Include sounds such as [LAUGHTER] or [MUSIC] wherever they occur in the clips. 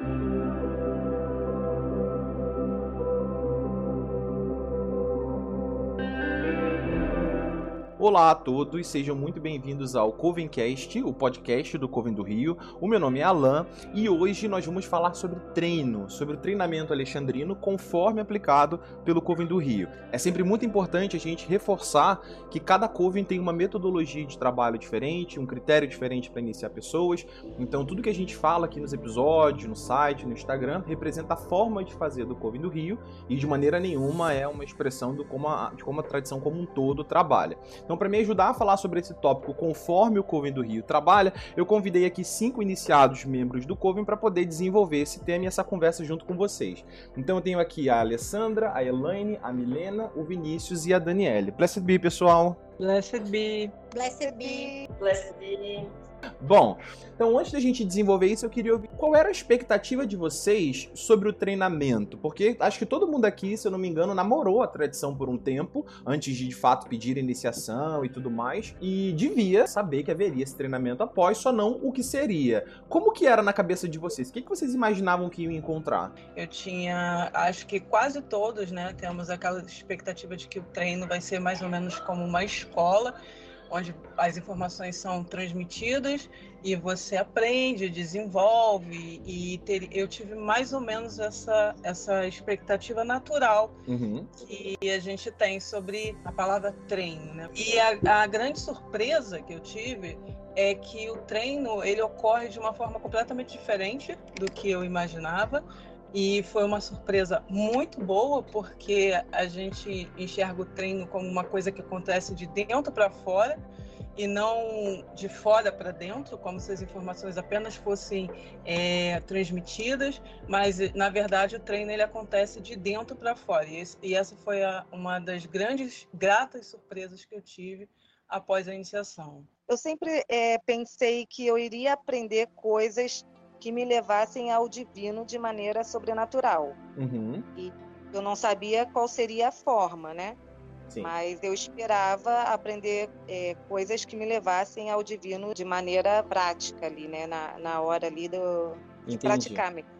Thank you. Olá a todos, sejam muito bem-vindos ao Covencast, o podcast do Coven do Rio. O meu nome é Alan e hoje nós vamos falar sobre treino, sobre o treinamento alexandrino conforme aplicado pelo Coven do Rio. É sempre muito importante a gente reforçar que cada Coven tem uma metodologia de trabalho diferente, um critério diferente para iniciar pessoas. Então, tudo que a gente fala aqui nos episódios, no site, no Instagram, representa a forma de fazer do Coven do Rio e de maneira nenhuma é uma expressão do como a, de como a tradição como um todo trabalha. Então, para me ajudar a falar sobre esse tópico conforme o Coven do Rio trabalha, eu convidei aqui cinco iniciados membros do Coven para poder desenvolver esse tema e essa conversa junto com vocês. Então eu tenho aqui a Alessandra, a Elaine, a Milena, o Vinícius e a Daniele. Blessed be, pessoal! Blessed be! Blessed be! Blessed be! Bom, então antes da gente desenvolver isso, eu queria ouvir qual era a expectativa de vocês sobre o treinamento, porque acho que todo mundo aqui, se eu não me engano, namorou a tradição por um tempo, antes de de fato pedir iniciação e tudo mais, e devia saber que haveria esse treinamento após, só não o que seria. Como que era na cabeça de vocês? O que, que vocês imaginavam que iam encontrar? Eu tinha, acho que quase todos, né, temos aquela expectativa de que o treino vai ser mais ou menos como uma escola, onde as informações são transmitidas e você aprende, desenvolve e ter, eu tive mais ou menos essa essa expectativa natural uhum. que a gente tem sobre a palavra treino, né? E a, a grande surpresa que eu tive é que o treino ele ocorre de uma forma completamente diferente do que eu imaginava e foi uma surpresa muito boa, porque a gente enxerga o treino como uma coisa que acontece de dentro para fora e não de fora para dentro, como se as informações apenas fossem é, transmitidas, mas na verdade o treino ele acontece de dentro para fora. E, esse, e, essa foi a, uma das grandes, gratas surpresas que eu tive após a iniciação. Eu sempre é, pensei que eu iria aprender coisas que me levassem ao divino de maneira sobrenatural. Uhum. E eu não sabia qual seria a forma, né? Sim. Mas eu esperava aprender é, coisas que me levassem ao divino de maneira prática ali, né? Na, na hora ali do, de praticar mesmo.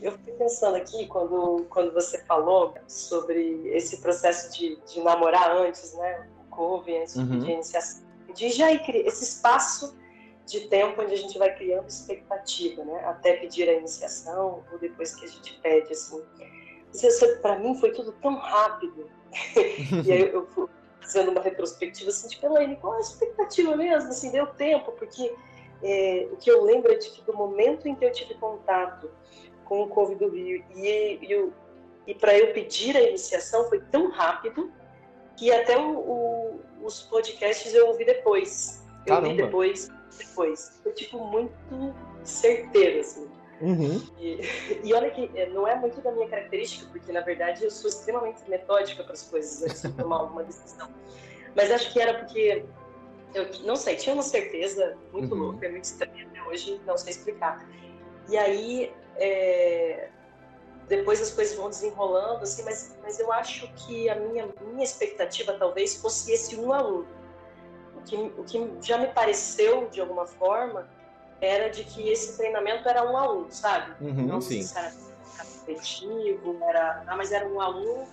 Eu fiquei pensando aqui, quando, quando você falou sobre esse processo de, de namorar antes, né? O Coven, antes uhum. de iniciação. De já esse espaço de tempo onde a gente vai criando expectativa, né? Até pedir a iniciação ou depois que a gente pede, assim. Para mim foi tudo tão rápido. [LAUGHS] e aí eu fui fazendo uma retrospectiva assim, tipo, Elaine, qual é a expectativa mesmo? Assim, deu tempo, porque é, o que eu lembro é de que do momento em que eu tive contato com o Covid do Rio e, e, e para eu pedir a iniciação foi tão rápido que até o, o, os podcasts eu ouvi depois. Eu Caramba. ouvi depois depois. Foi, tipo, muito certeiro, assim. Uhum. E, e, olha que é, não é muito da minha característica, porque na verdade eu sou extremamente metódica para as coisas antes de tomar alguma decisão. Mas acho que era porque eu não sei, tinha uma certeza muito uhum. louca, é muito estranha até hoje, não sei explicar. E aí é, depois as coisas vão desenrolando, assim, mas, mas eu acho que a minha, minha expectativa talvez fosse esse um a um que, o que já me pareceu, de alguma forma, era de que esse treinamento era um a um, sabe? Uhum, Não sim. se era coletivo, era, ah, mas era um a um.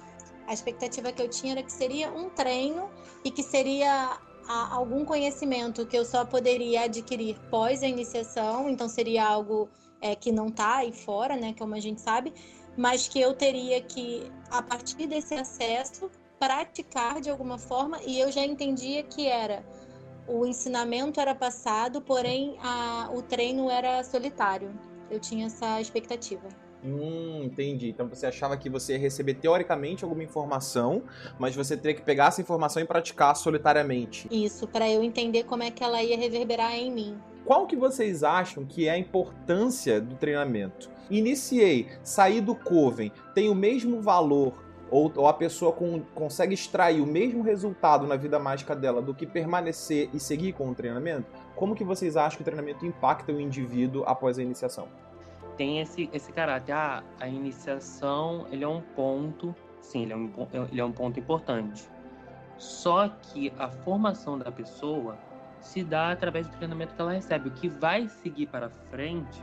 A expectativa que eu tinha era que seria um treino e que seria a, algum conhecimento que eu só poderia adquirir pós a iniciação, então seria algo é, que não está aí fora, né, como a gente sabe, mas que eu teria que, a partir desse acesso, praticar de alguma forma, e eu já entendia que era o ensinamento era passado, porém a, o treino era solitário. Eu tinha essa expectativa. Hum, entendi. Então você achava que você ia receber teoricamente alguma informação, mas você teria que pegar essa informação e praticar solitariamente. Isso, para eu entender como é que ela ia reverberar em mim. Qual que vocês acham que é a importância do treinamento? Iniciei, saí do Coven, tem o mesmo valor ou, ou a pessoa com, consegue extrair o mesmo resultado na vida mágica dela do que permanecer e seguir com o treinamento, como que vocês acham que o treinamento impacta o indivíduo após a iniciação? Tem esse, esse caráter, ah, a iniciação ele é um ponto, sim, ele é um, ele é um ponto importante. Só que a formação da pessoa se dá através do treinamento que ela recebe. O que vai seguir para frente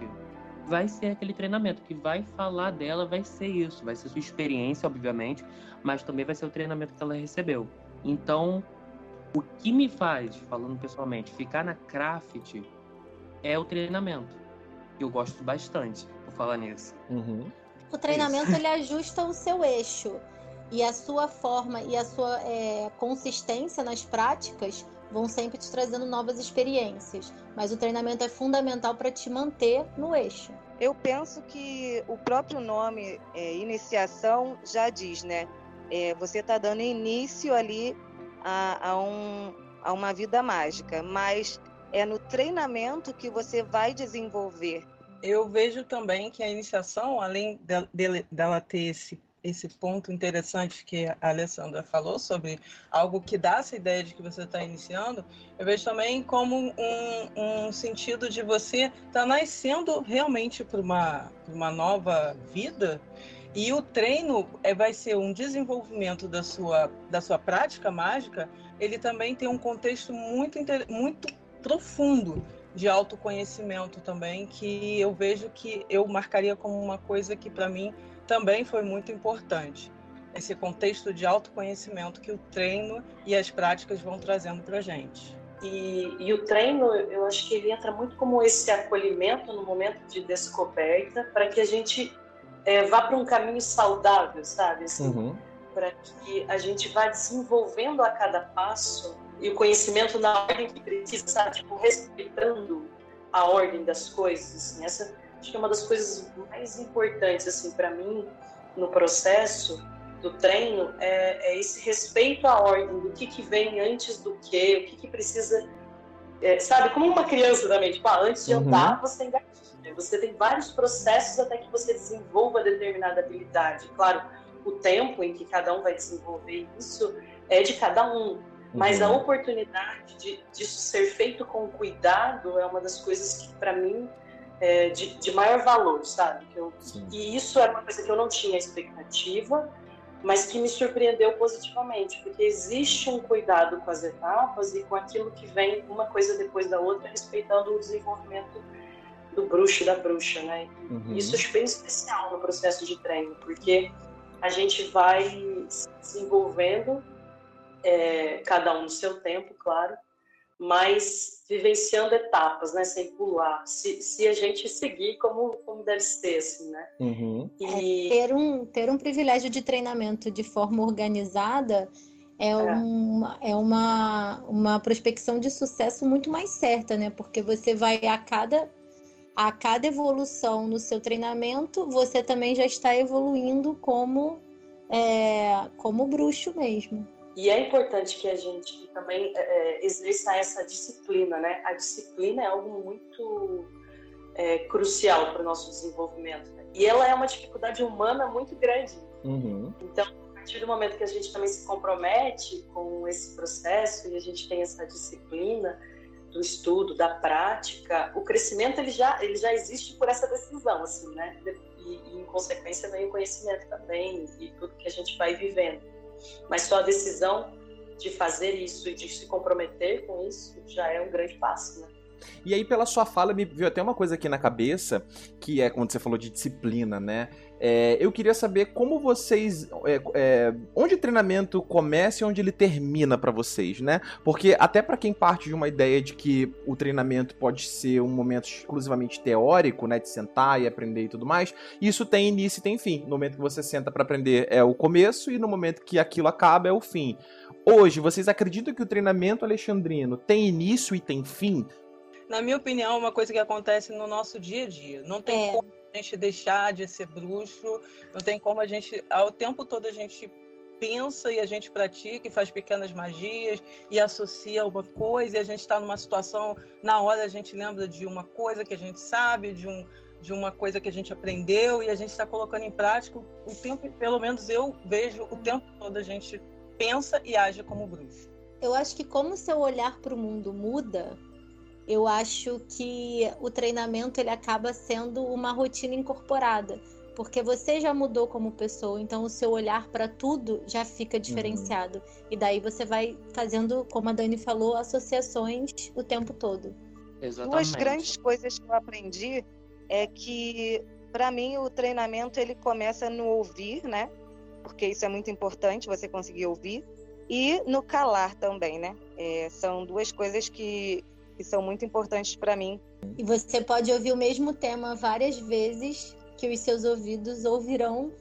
vai ser aquele treinamento que vai falar dela, vai ser isso, vai ser sua experiência, obviamente, mas também vai ser o treinamento que ela recebeu. Então, o que me faz, falando pessoalmente, ficar na craft é o treinamento. Eu gosto bastante por falar nisso. Uhum. O treinamento ele ajusta o seu eixo e a sua forma e a sua é, consistência nas práticas vão sempre te trazendo novas experiências. Mas o treinamento é fundamental para te manter no eixo. Eu penso que o próprio nome é, iniciação já diz, né? É, você está dando início ali a, a, um, a uma vida mágica, mas é no treinamento que você vai desenvolver. Eu vejo também que a iniciação, além de, de, dela ter esse esse ponto interessante que a Alessandra falou sobre algo que dá essa ideia de que você está iniciando, eu vejo também como um, um sentido de você estar tá nascendo realmente para uma, uma nova vida. E o treino é, vai ser um desenvolvimento da sua, da sua prática mágica. Ele também tem um contexto muito, muito profundo de autoconhecimento também, que eu vejo que eu marcaria como uma coisa que para mim também foi muito importante. Esse contexto de autoconhecimento que o treino e as práticas vão trazendo para a gente. E, e, o treino, eu acho que ele entra muito como esse acolhimento no momento de descoberta, para que a gente é, vá para um caminho saudável, sabe? Assim, uhum. Para que a gente vá desenvolvendo a cada passo e o conhecimento na ordem que precisa, sabe? Tipo, respeitando a ordem das coisas. Assim. Essa acho que é uma das coisas mais importantes assim para mim no processo do treino é, é, esse respeito à ordem do que, que vem antes do que, o que, que precisa, é, sabe? Como uma criança também, tipo, ah, antes de uhum. andar você tem gatilho, você tem vários processos até que você desenvolva determinada habilidade. Claro, o tempo em que cada um vai desenvolver isso é de cada um, mas uhum. a oportunidade de, disso ser feito com cuidado é uma das coisas que para mim é, de, de, maior valor, sabe? Eu, e isso era uma coisa que eu não tinha expectativa, mas que me surpreendeu positivamente, porque existe um cuidado com as etapas e com aquilo que vem uma coisa depois da outra, respeitando o desenvolvimento do bruxo e da bruxa, né? Uhum. Isso é bem especial no processo de treino, porque a gente vai se desenvolvendo, é, cada um no seu tempo, claro, mas vivenciando etapas, né, sem pular. Se, se a gente seguir como, como deve ser, assim, né? Uhum. E... É, ter, um, ter um privilégio de treinamento de forma organizada é, é. Uma, é uma, uma prospecção de sucesso muito mais certa, né? Porque você vai a cada, a cada evolução no seu treinamento, você também já está evoluindo como, é, como bruxo mesmo. E é importante que a gente também é, é, exerça essa disciplina, né? A disciplina é algo muito é, crucial para o nosso desenvolvimento. Né? E ela é uma dificuldade humana muito grande. Uhum. Então, a partir do momento que a gente também se compromete com esse processo e a gente tem essa disciplina do estudo, da prática, o crescimento ele já, ele já existe por essa decisão, assim, né? E, e em consequência vem o conhecimento também e tudo que a gente vai vivendo. Mas só a decisão de fazer isso e de se comprometer com isso já é um grande passo, né? E aí, pela sua fala, me veio até uma coisa aqui na cabeça, que é quando você falou de disciplina, né? É, eu queria saber como vocês. É, é, onde o treinamento começa e onde ele termina para vocês, né? Porque até para quem parte de uma ideia de que o treinamento pode ser um momento exclusivamente teórico, né? De sentar e aprender e tudo mais, isso tem início e tem fim. No momento que você senta para aprender é o começo e no momento que aquilo acaba é o fim. Hoje, vocês acreditam que o treinamento alexandrino tem início e tem fim? Na minha opinião, é uma coisa que acontece no nosso dia a dia. Não tem é. como gente deixar de ser bruxo, não tem como a gente, ao tempo todo a gente pensa e a gente pratica e faz pequenas magias e associa uma coisa e a gente está numa situação, na hora a gente lembra de uma coisa que a gente sabe, de, um, de uma coisa que a gente aprendeu e a gente está colocando em prática o tempo, pelo menos eu vejo o tempo todo a gente pensa e age como bruxo. Eu acho que como seu olhar para o mundo muda, eu acho que o treinamento ele acaba sendo uma rotina incorporada, porque você já mudou como pessoa, então o seu olhar para tudo já fica uhum. diferenciado. Uhum. E daí você vai fazendo, como a Dani falou, associações o tempo todo. Exatamente. Duas grandes coisas que eu aprendi é que para mim o treinamento ele começa no ouvir, né? Porque isso é muito importante você conseguir ouvir e no calar também, né? É, são duas coisas que, que são muito importantes para mim. E você pode ouvir o mesmo tema várias vezes que os seus ouvidos ouvirão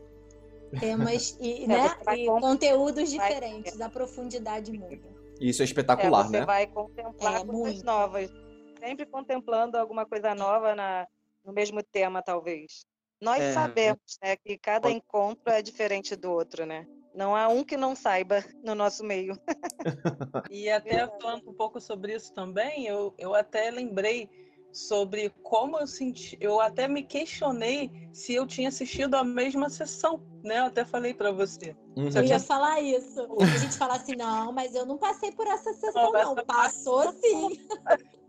temas [LAUGHS] e, é, né, e conteúdos diferentes, vai... a profundidade muda. Isso é espetacular, é, você né? Você vai contemplar é, coisas muito. novas, sempre contemplando alguma coisa nova na, no mesmo tema, talvez. Nós é, sabemos né, que cada encontro é diferente do outro, né? Não há um que não saiba no nosso meio. [LAUGHS] e até falando um pouco sobre isso também, eu, eu até lembrei sobre como eu senti, eu até me questionei se eu tinha assistido a mesma sessão, né? Eu até falei para você. Uhum. Eu ia falar isso. [LAUGHS] A gente fala assim, não, mas eu não passei por essa sessão, não. não. Passou sim.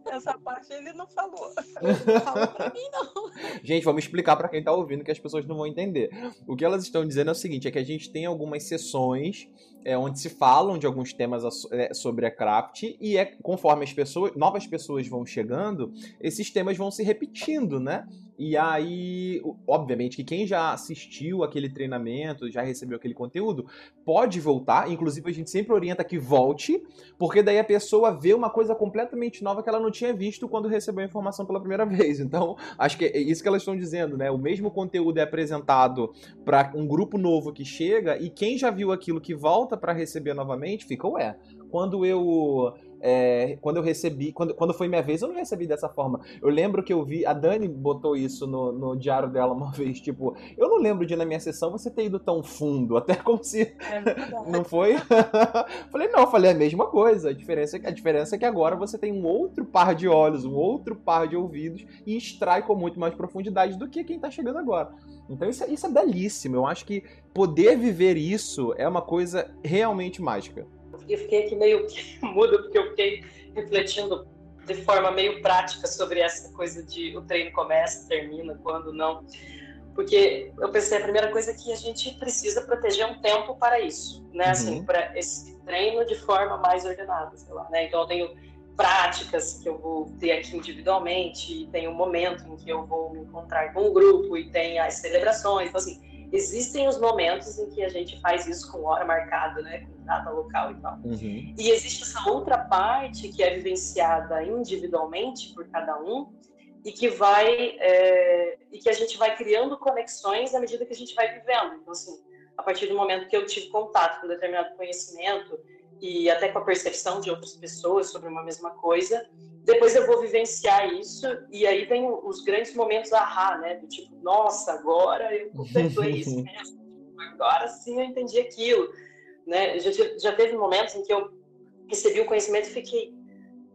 Essa parte ele não falou. [LAUGHS] Ele não falou pra mim, não. Gente, vamos explicar para quem tá ouvindo que as pessoas não vão entender. O que elas estão dizendo é o seguinte: é que a gente tem algumas sessões é, onde se falam de alguns temas é, sobre a craft e é conforme as pessoas, novas pessoas vão chegando, esses temas vão se repetindo, né? E aí, obviamente, que quem já assistiu aquele treinamento, já recebeu aquele conteúdo, pode voltar. Inclusive, a gente sempre orienta que volte, porque daí a pessoa vê uma coisa completamente nova que ela não tinha visto quando recebeu a informação pela primeira [LAUGHS] vez. Então, acho que é isso que elas estão dizendo, né? O mesmo conteúdo é apresentado para um grupo novo que chega e quem já viu aquilo que volta para receber novamente fica, ué, quando eu é, quando eu recebi, quando, quando foi minha vez, eu não recebi dessa forma. Eu lembro que eu vi, a Dani botou isso no, no diário dela uma [LAUGHS] vez, tipo, eu não lembro de na minha sessão você ter ido tão fundo, até como se. É [LAUGHS] não foi? [LAUGHS] falei, não, falei a mesma coisa. A diferença, a diferença é que agora você tem um outro par de olhos, um outro par de ouvidos e extrai com muito mais profundidade do que quem tá chegando agora. Então isso, é, isso é belíssimo. Eu acho que poder viver isso é uma coisa realmente mágica eu fiquei aqui meio [LAUGHS] muda, porque eu fiquei refletindo de forma meio prática sobre essa coisa de o treino começa, termina, quando não. Porque eu pensei, a primeira coisa é que a gente precisa proteger um tempo para isso, né? Uhum. Assim, para esse treino de forma mais ordenada, sei lá, né? Então eu tenho práticas que eu vou ter aqui individualmente, e tem um momento em que eu vou me encontrar com um grupo e tem as celebrações, então assim, existem os momentos em que a gente faz isso com hora marcada, né, com data local e tal. Uhum. E existe essa outra parte que é vivenciada individualmente por cada um e que vai é, e que a gente vai criando conexões à medida que a gente vai vivendo. Então assim, a partir do momento que eu tive contato com determinado conhecimento e até com a percepção de outras pessoas sobre uma mesma coisa, depois eu vou vivenciar isso e aí vem os grandes momentos ahá, né? Do tipo, nossa, agora eu contemplei isso mesmo. [LAUGHS] Agora sim eu entendi aquilo, né? Já, já teve momentos em que eu recebi o conhecimento e fiquei,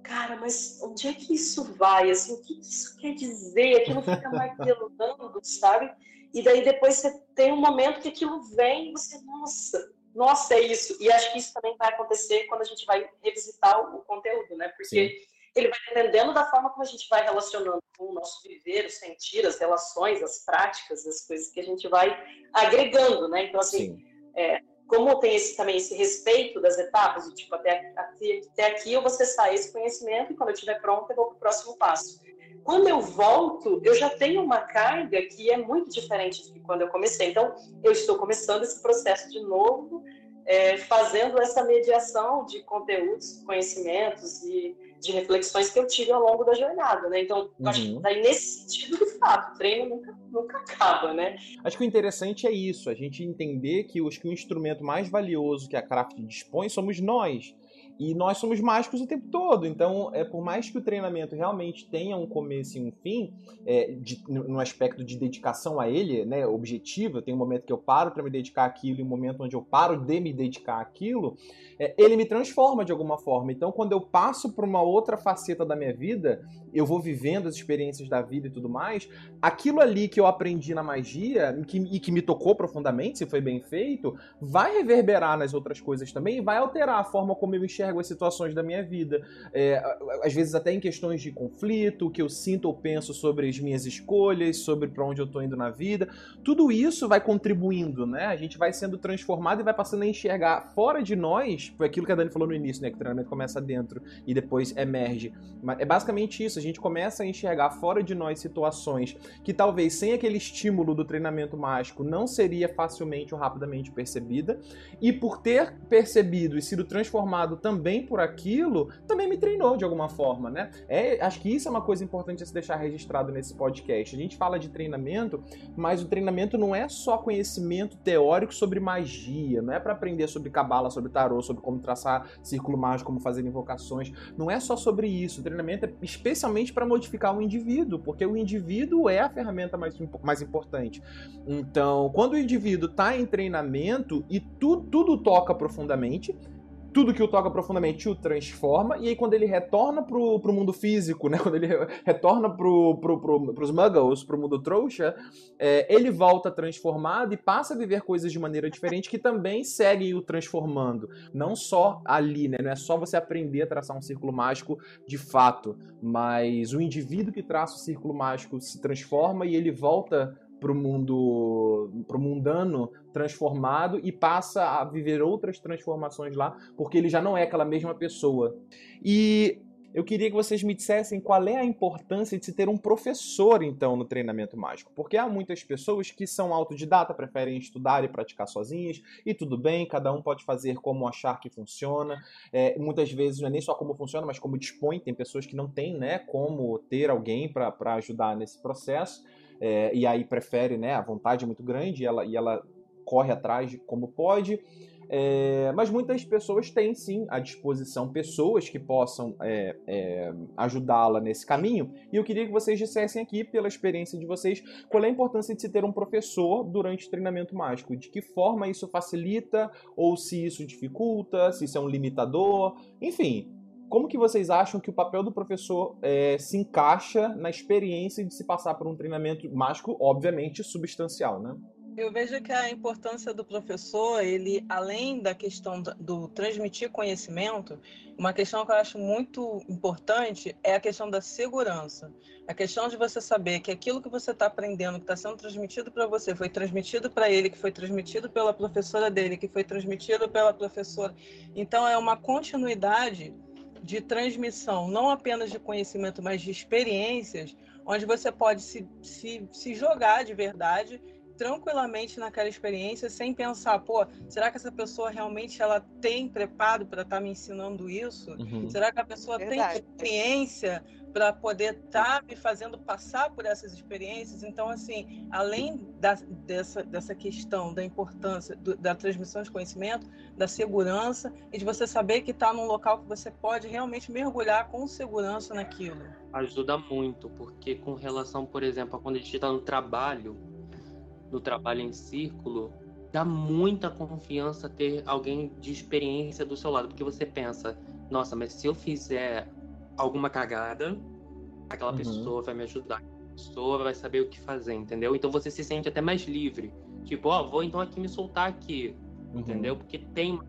cara, mas onde é que isso vai? Assim, o que isso quer dizer? Aquilo fica martelando, sabe? E daí depois você tem um momento que aquilo vem e você, nossa, nossa, é isso. E acho que isso também vai acontecer quando a gente vai revisitar o, conteúdo, né? Porque Sim ele vai dependendo da forma como a gente vai relacionando com o nosso viver, o sentir, as relações, as práticas, as coisas que a gente vai agregando, né? Então, assim, é, como tem esse, também esse respeito das etapas, tipo, até, até, até aqui eu vou acessar esse conhecimento e quando eu estiver pronto eu vou para o próximo passo. Quando eu volto, eu já tenho uma carga que é muito diferente de quando eu comecei. Então, eu estou começando esse processo de novo, é, fazendo essa mediação de conteúdos, conhecimentos e de reflexões que eu tive ao longo da jornada, né? Então, uhum. acho que daí nesse sentido, de fato, o treino nunca, nunca acaba, né? Acho que o interessante é isso, a gente entender que, os, que o instrumento mais valioso que a Craft dispõe somos nós. E nós somos mágicos o tempo todo. Então, é por mais que o treinamento realmente tenha um começo e um fim, é, de, no aspecto de dedicação a ele, né, objetivo, tem um momento que eu paro para me dedicar àquilo e um momento onde eu paro de me dedicar àquilo, é, ele me transforma de alguma forma. Então, quando eu passo para uma outra faceta da minha vida, eu vou vivendo as experiências da vida e tudo mais, aquilo ali que eu aprendi na magia que, e que me tocou profundamente, se foi bem feito, vai reverberar nas outras coisas também e vai alterar a forma como eu enxergo enxergo as situações da minha vida. É, às vezes até em questões de conflito, o que eu sinto ou penso sobre as minhas escolhas, sobre para onde eu estou indo na vida. Tudo isso vai contribuindo, né? A gente vai sendo transformado e vai passando a enxergar fora de nós, foi aquilo que a Dani falou no início, né? Que o treinamento começa dentro e depois emerge. Mas é basicamente isso, a gente começa a enxergar fora de nós situações que talvez sem aquele estímulo do treinamento mágico não seria facilmente ou rapidamente percebida. E por ter percebido e sido transformado também por aquilo, também me treinou de alguma forma, né? É, acho que isso é uma coisa importante a se deixar registrado nesse podcast. A gente fala de treinamento, mas o treinamento não é só conhecimento teórico sobre magia, não é para aprender sobre cabala, sobre tarô, sobre como traçar círculo mágico, como fazer invocações. Não é só sobre isso. O treinamento é especialmente para modificar o indivíduo, porque o indivíduo é a ferramenta mais, mais importante. Então, quando o indivíduo está em treinamento e tu, tudo toca profundamente, tudo que o toca profundamente o transforma, e aí quando ele retorna pro, pro mundo físico, né, [LAUGHS] quando ele retorna pro, pro, pro, pros muggles, pro mundo trouxa, é, ele volta transformado e passa a viver coisas de maneira diferente que também seguem o transformando. Não só ali, né, não é só você aprender a traçar um círculo mágico de fato, mas o indivíduo que traça o círculo mágico se transforma e ele volta pro mundo pro mundano transformado e passa a viver outras transformações lá, porque ele já não é aquela mesma pessoa. E eu queria que vocês me dissessem qual é a importância de se ter um professor, então, no treinamento mágico. Porque há muitas pessoas que são autodidata, preferem estudar e praticar sozinhas, e tudo bem, cada um pode fazer como achar que funciona. É, muitas vezes não é nem só como funciona, mas como dispõe. Tem pessoas que não têm né, como ter alguém para ajudar nesse processo é, e aí prefere, né, a vontade é muito grande e ela, e ela corre atrás como pode. É, mas muitas pessoas têm sim à disposição pessoas que possam é, é, ajudá-la nesse caminho. E eu queria que vocês dissessem aqui, pela experiência de vocês, qual é a importância de se ter um professor durante o treinamento mágico. De que forma isso facilita, ou se isso dificulta, se isso é um limitador, enfim. Como que vocês acham que o papel do professor é, se encaixa na experiência de se passar por um treinamento mágico, obviamente substancial, né? Eu vejo que a importância do professor, ele, além da questão do transmitir conhecimento, uma questão que eu acho muito importante é a questão da segurança. A questão de você saber que aquilo que você está aprendendo, que está sendo transmitido para você, foi transmitido para ele, que foi transmitido pela professora dele, que foi transmitido pela professora. Então, é uma continuidade de transmissão, não apenas de conhecimento, mas de experiências, onde você pode se, se, se jogar de verdade tranquilamente naquela experiência sem pensar, pô, será que essa pessoa realmente ela tem preparo para estar tá me ensinando isso? Uhum. Será que a pessoa Verdade. tem experiência para poder estar tá me fazendo passar por essas experiências? Então, assim, além da, dessa, dessa questão da importância do, da transmissão de conhecimento, da segurança e de você saber que está num local que você pode realmente mergulhar com segurança naquilo. Ajuda muito, porque com relação, por exemplo, a quando a gente está no trabalho, no trabalho em círculo, dá muita confiança ter alguém de experiência do seu lado, porque você pensa, nossa, mas se eu fizer alguma cagada, aquela uhum. pessoa vai me ajudar, a pessoa vai saber o que fazer, entendeu? Então você se sente até mais livre. Tipo, ó, oh, vou então aqui me soltar aqui, uhum. entendeu? Porque tem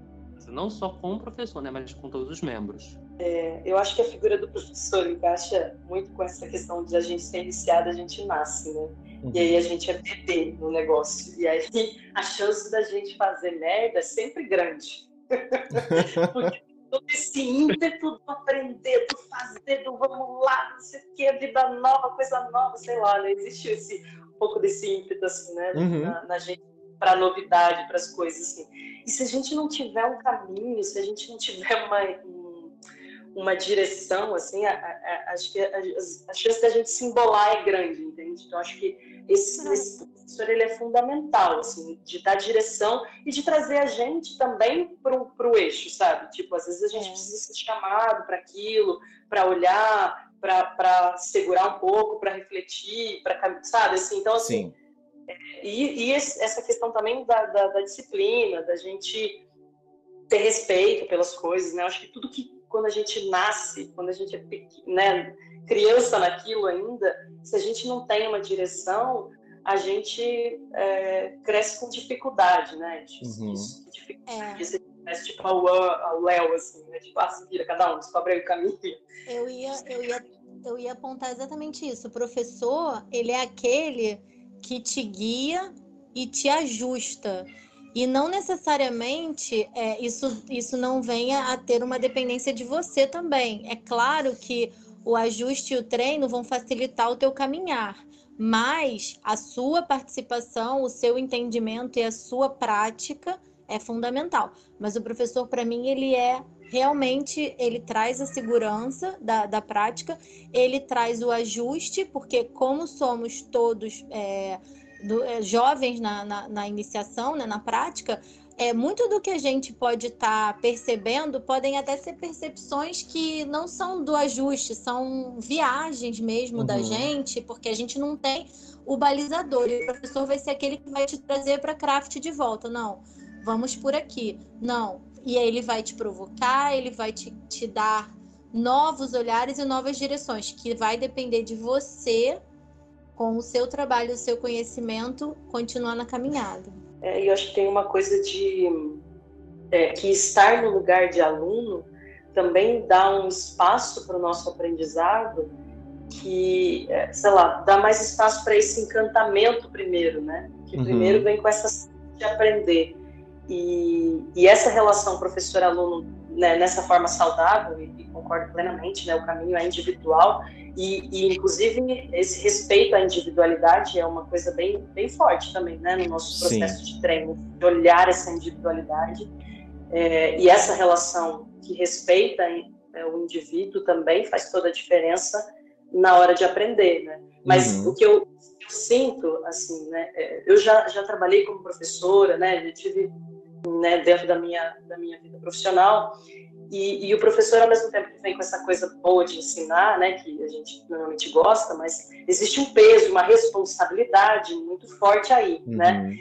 não só com o professor, né, mas com todos os membros. É, eu acho que a figura do professor encaixa muito com essa questão de a gente ser iniciado, a gente nasce, né? Uhum. E aí a gente é bebê no negócio. E aí [LAUGHS] a chance da gente fazer merda é sempre grande. [LAUGHS] Porque todo esse ímpeto do aprender, do fazer, do vamos lá, não sei o que, vida nova, coisa nova, sei lá, né? Existe esse, um pouco desse ímpeto, assim, né? Uhum. Na, na gente para novidade, para as coisas assim. E se a gente não tiver um caminho, se a gente não tiver uma, uma direção, assim, a, a, acho que a, a, chance da gente se embolar é grande, entende? Então, acho que esse, esse professor ele é fundamental, assim, de dar direção e de trazer a gente também para o eixo, sabe? Tipo, às vezes a gente é. precisa ser chamado para aquilo, para olhar, para segurar um pouco, para refletir, para sabe? Assim, então, assim. Sim. É, e, e essa questão também da, da, da disciplina, da gente ter respeito pelas coisas, né? Acho que tudo que quando a gente nasce, quando a gente é né, criança naquilo ainda, se a gente não tem uma direção, a gente é, cresce com dificuldade, né? Uhum. dificuldade. É. Mas tipo ao Léo, assim, né? Tipo, ah, se vira cada um, descobre o caminho. Eu ia, eu ia, eu ia apontar exatamente isso. O professor, ele é aquele que te guia e te ajusta. E não necessariamente é, isso, isso não venha a ter uma dependência de você também. É claro que o ajuste e o treino vão facilitar o teu caminhar, mas a sua participação, o seu entendimento e a sua prática é fundamental. Mas o professor, para mim, ele é realmente, ele traz a segurança da, da prática, ele traz o ajuste, porque como somos todos é, do, é, jovens na, na, na, iniciação, né, na prática, é muito do que a gente pode estar tá percebendo podem até ser percepções que não são do ajuste, são viagens mesmo uhum. da gente, porque a gente não tem o balizador. E o professor vai ser aquele que vai te trazer para craft de volta. Não, vamos por aqui. Não. E aí ele vai te provocar, ele vai te, te dar novos olhares e novas direções, que vai depender de você, com o seu trabalho, o seu conhecimento, continuar na caminhada. É, e eu acho que tem uma coisa de é, que estar no lugar de aluno também dá um espaço para o nosso aprendizado que, é, sei lá, dá mais espaço para esse encantamento primeiro, né? Que uhum. primeiro vem com essa de aprender. E, e essa relação professor-aluno né, nessa forma saudável, e, e, concordo plenamente, né, o caminho é individual, e, e, inclusive esse respeito à individualidade é uma coisa bem, bem forte também né, no nosso processo Sim. de treino, de olhar essa individualidade. É, e essa relação que respeita é, o indivíduo também faz toda a diferença na hora de aprender, né? Mas uhum. o que eu, sinto, assim, né? É, eu já, já trabalhei como professora, né? Eu tive né, dentro da minha, da minha vida profissional. E, e, o professor, ao mesmo tempo que vem com essa coisa boa de ensinar, né, que a gente normalmente gosta, mas existe um peso, uma responsabilidade muito forte aí, uhum. né?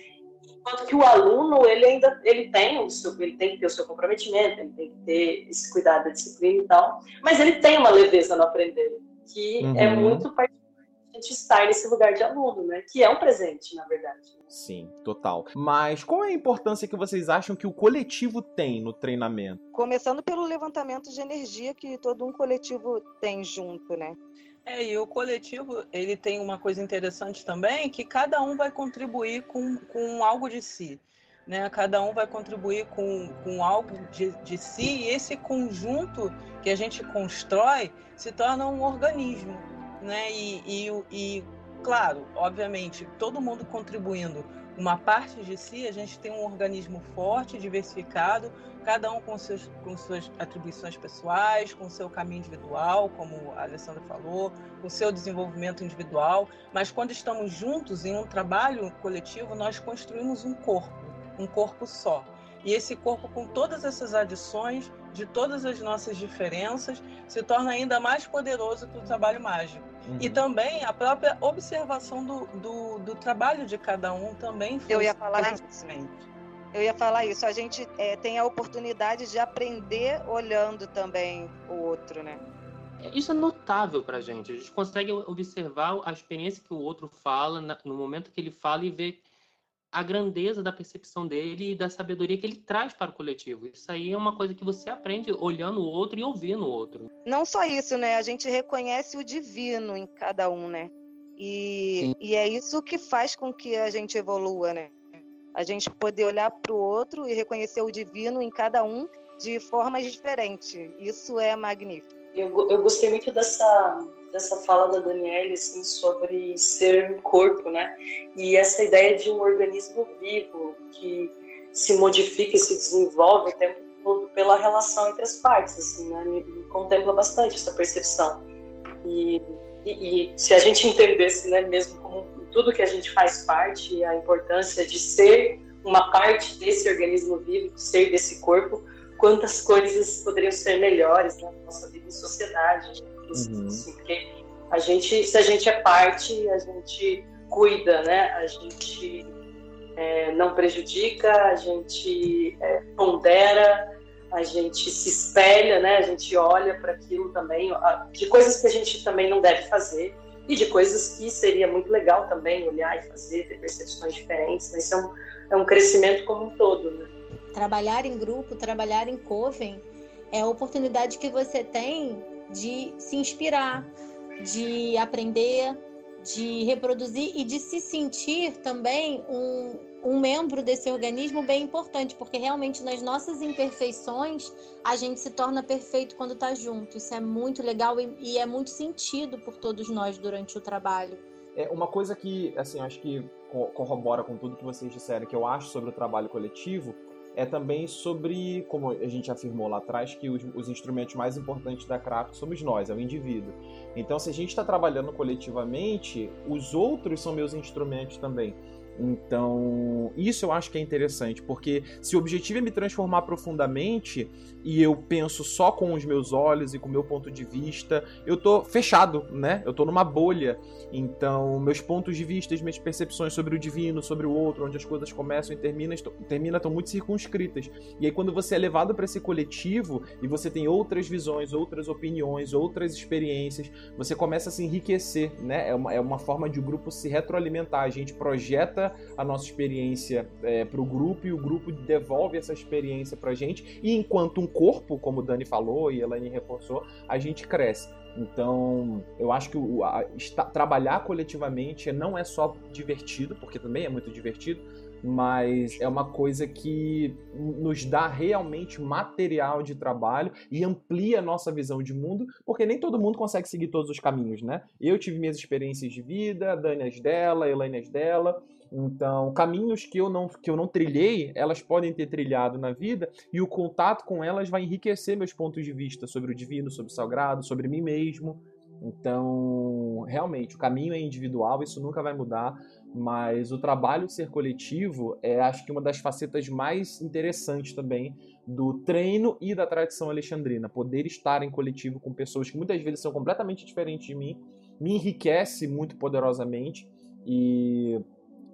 Enquanto que o aluno, ele ainda ele tem, o seu, ele tem que ter o seu comprometimento, ele tem que ter esse cuidado da disciplina e tal, mas ele tem uma leveza no aprender, que é uhum. é muito particular gente estar nesse lugar de aluno, né? Que é um presente, na verdade. Sim, total. Mas qual é a importância que vocês acham que o coletivo tem no treinamento? Começando pelo levantamento de energia que todo um coletivo tem junto, né? É, e o coletivo, ele tem uma coisa interessante também, que cada um vai contribuir com, com algo de si. Né? Cada um vai contribuir com, com algo de, de si e esse conjunto que a gente constrói se torna um organismo né? E, e, e, claro, obviamente, todo mundo contribuindo uma parte de si, a gente tem um organismo forte, diversificado, cada um com, seus, com suas atribuições pessoais, com seu caminho individual, como a Alessandra falou, com seu desenvolvimento individual, mas quando estamos juntos em um trabalho coletivo, nós construímos um corpo, um corpo só. E esse corpo, com todas essas adições, de todas as nossas diferenças, se torna ainda mais poderoso que o trabalho mágico. Uhum. E também a própria observação do, do, do, trabalho de cada um também. Eu ia falar isso. Eu ia falar isso. A gente é, tem a oportunidade de aprender olhando também o outro, né? Isso é notável para a gente. A gente consegue observar a experiência que o outro fala no momento que ele fala e ver a grandeza da percepção dele e da sabedoria que ele traz para o coletivo. Isso aí é uma coisa que você aprende olhando o outro e ouvindo o outro. Não só isso, né? A gente reconhece o divino em cada um, né? E, e é isso que faz com que a gente evolua, né? A gente poder olhar para o outro e reconhecer o divino em cada um de formas diferentes. Isso é magnífico. Eu, eu gostei muito dessa dessa fala da Daniela assim, sobre ser um corpo, né? E essa ideia de um organismo vivo que se modifica e se desenvolve o tempo todo pela relação entre as partes, assim, né? Me, me contempla bastante essa percepção. E, e, e, se a gente entendesse, né, mesmo como tudo que a gente faz parte, a importância de ser uma parte desse organismo vivo, ser desse corpo, quantas coisas poderiam ser melhores na nossa vida em sociedade. Né? uhum. porque a gente, se a gente é parte, a gente cuida, né? A gente é, não prejudica, a gente é, pondera, a gente se espelha, né? A gente olha para aquilo também, de coisas que a gente também não deve fazer. e de coisas que seria muito legal também olhar e fazer, ter percepções diferentes. Né? Isso é um, é um crescimento como um todo. Né? Trabalhar em grupo, trabalhar em coven, é a oportunidade que você tem de se inspirar, de aprender, de reproduzir e de se sentir também um, um membro desse organismo bem importante, porque realmente nas nossas imperfeições a gente se torna perfeito quando está junto. Isso é muito legal e, e é muito sentido por todos nós durante o trabalho. É uma coisa que, assim, acho que corrobora com tudo que vocês disseram, que eu acho sobre o trabalho coletivo, é também sobre, como a gente afirmou lá atrás, que os, os instrumentos mais importantes da craft somos nós, é o indivíduo. Então, se a gente está trabalhando coletivamente, os outros são meus instrumentos também. Então, isso eu acho que é interessante, porque se o objetivo é me transformar profundamente e eu penso só com os meus olhos e com o meu ponto de vista, eu tô fechado, né? Eu tô numa bolha. Então, meus pontos de vista, minhas percepções sobre o divino, sobre o outro, onde as coisas começam e terminam, terminam estão muito circunscritas. E aí quando você é levado para esse coletivo e você tem outras visões, outras opiniões, outras experiências, você começa a se enriquecer, né? É uma, é uma forma de o grupo se retroalimentar. A gente projeta a nossa experiência é, para o grupo e o grupo devolve essa experiência para gente. E enquanto um corpo, como o Dani falou e a Elaine reforçou, a gente cresce. Então, eu acho que o, a, está, trabalhar coletivamente não é só divertido, porque também é muito divertido, mas é uma coisa que nos dá realmente material de trabalho e amplia a nossa visão de mundo, porque nem todo mundo consegue seguir todos os caminhos, né? Eu tive minhas experiências de vida, Dani as dela, Elaine as dela, então, caminhos que eu não que eu não trilhei, elas podem ter trilhado na vida e o contato com elas vai enriquecer meus pontos de vista sobre o divino, sobre o sagrado, sobre mim mesmo. Então, realmente, o caminho é individual, isso nunca vai mudar, mas o trabalho ser coletivo é, acho que, uma das facetas mais interessantes também do treino e da tradição alexandrina. Poder estar em coletivo com pessoas que muitas vezes são completamente diferentes de mim me enriquece muito poderosamente e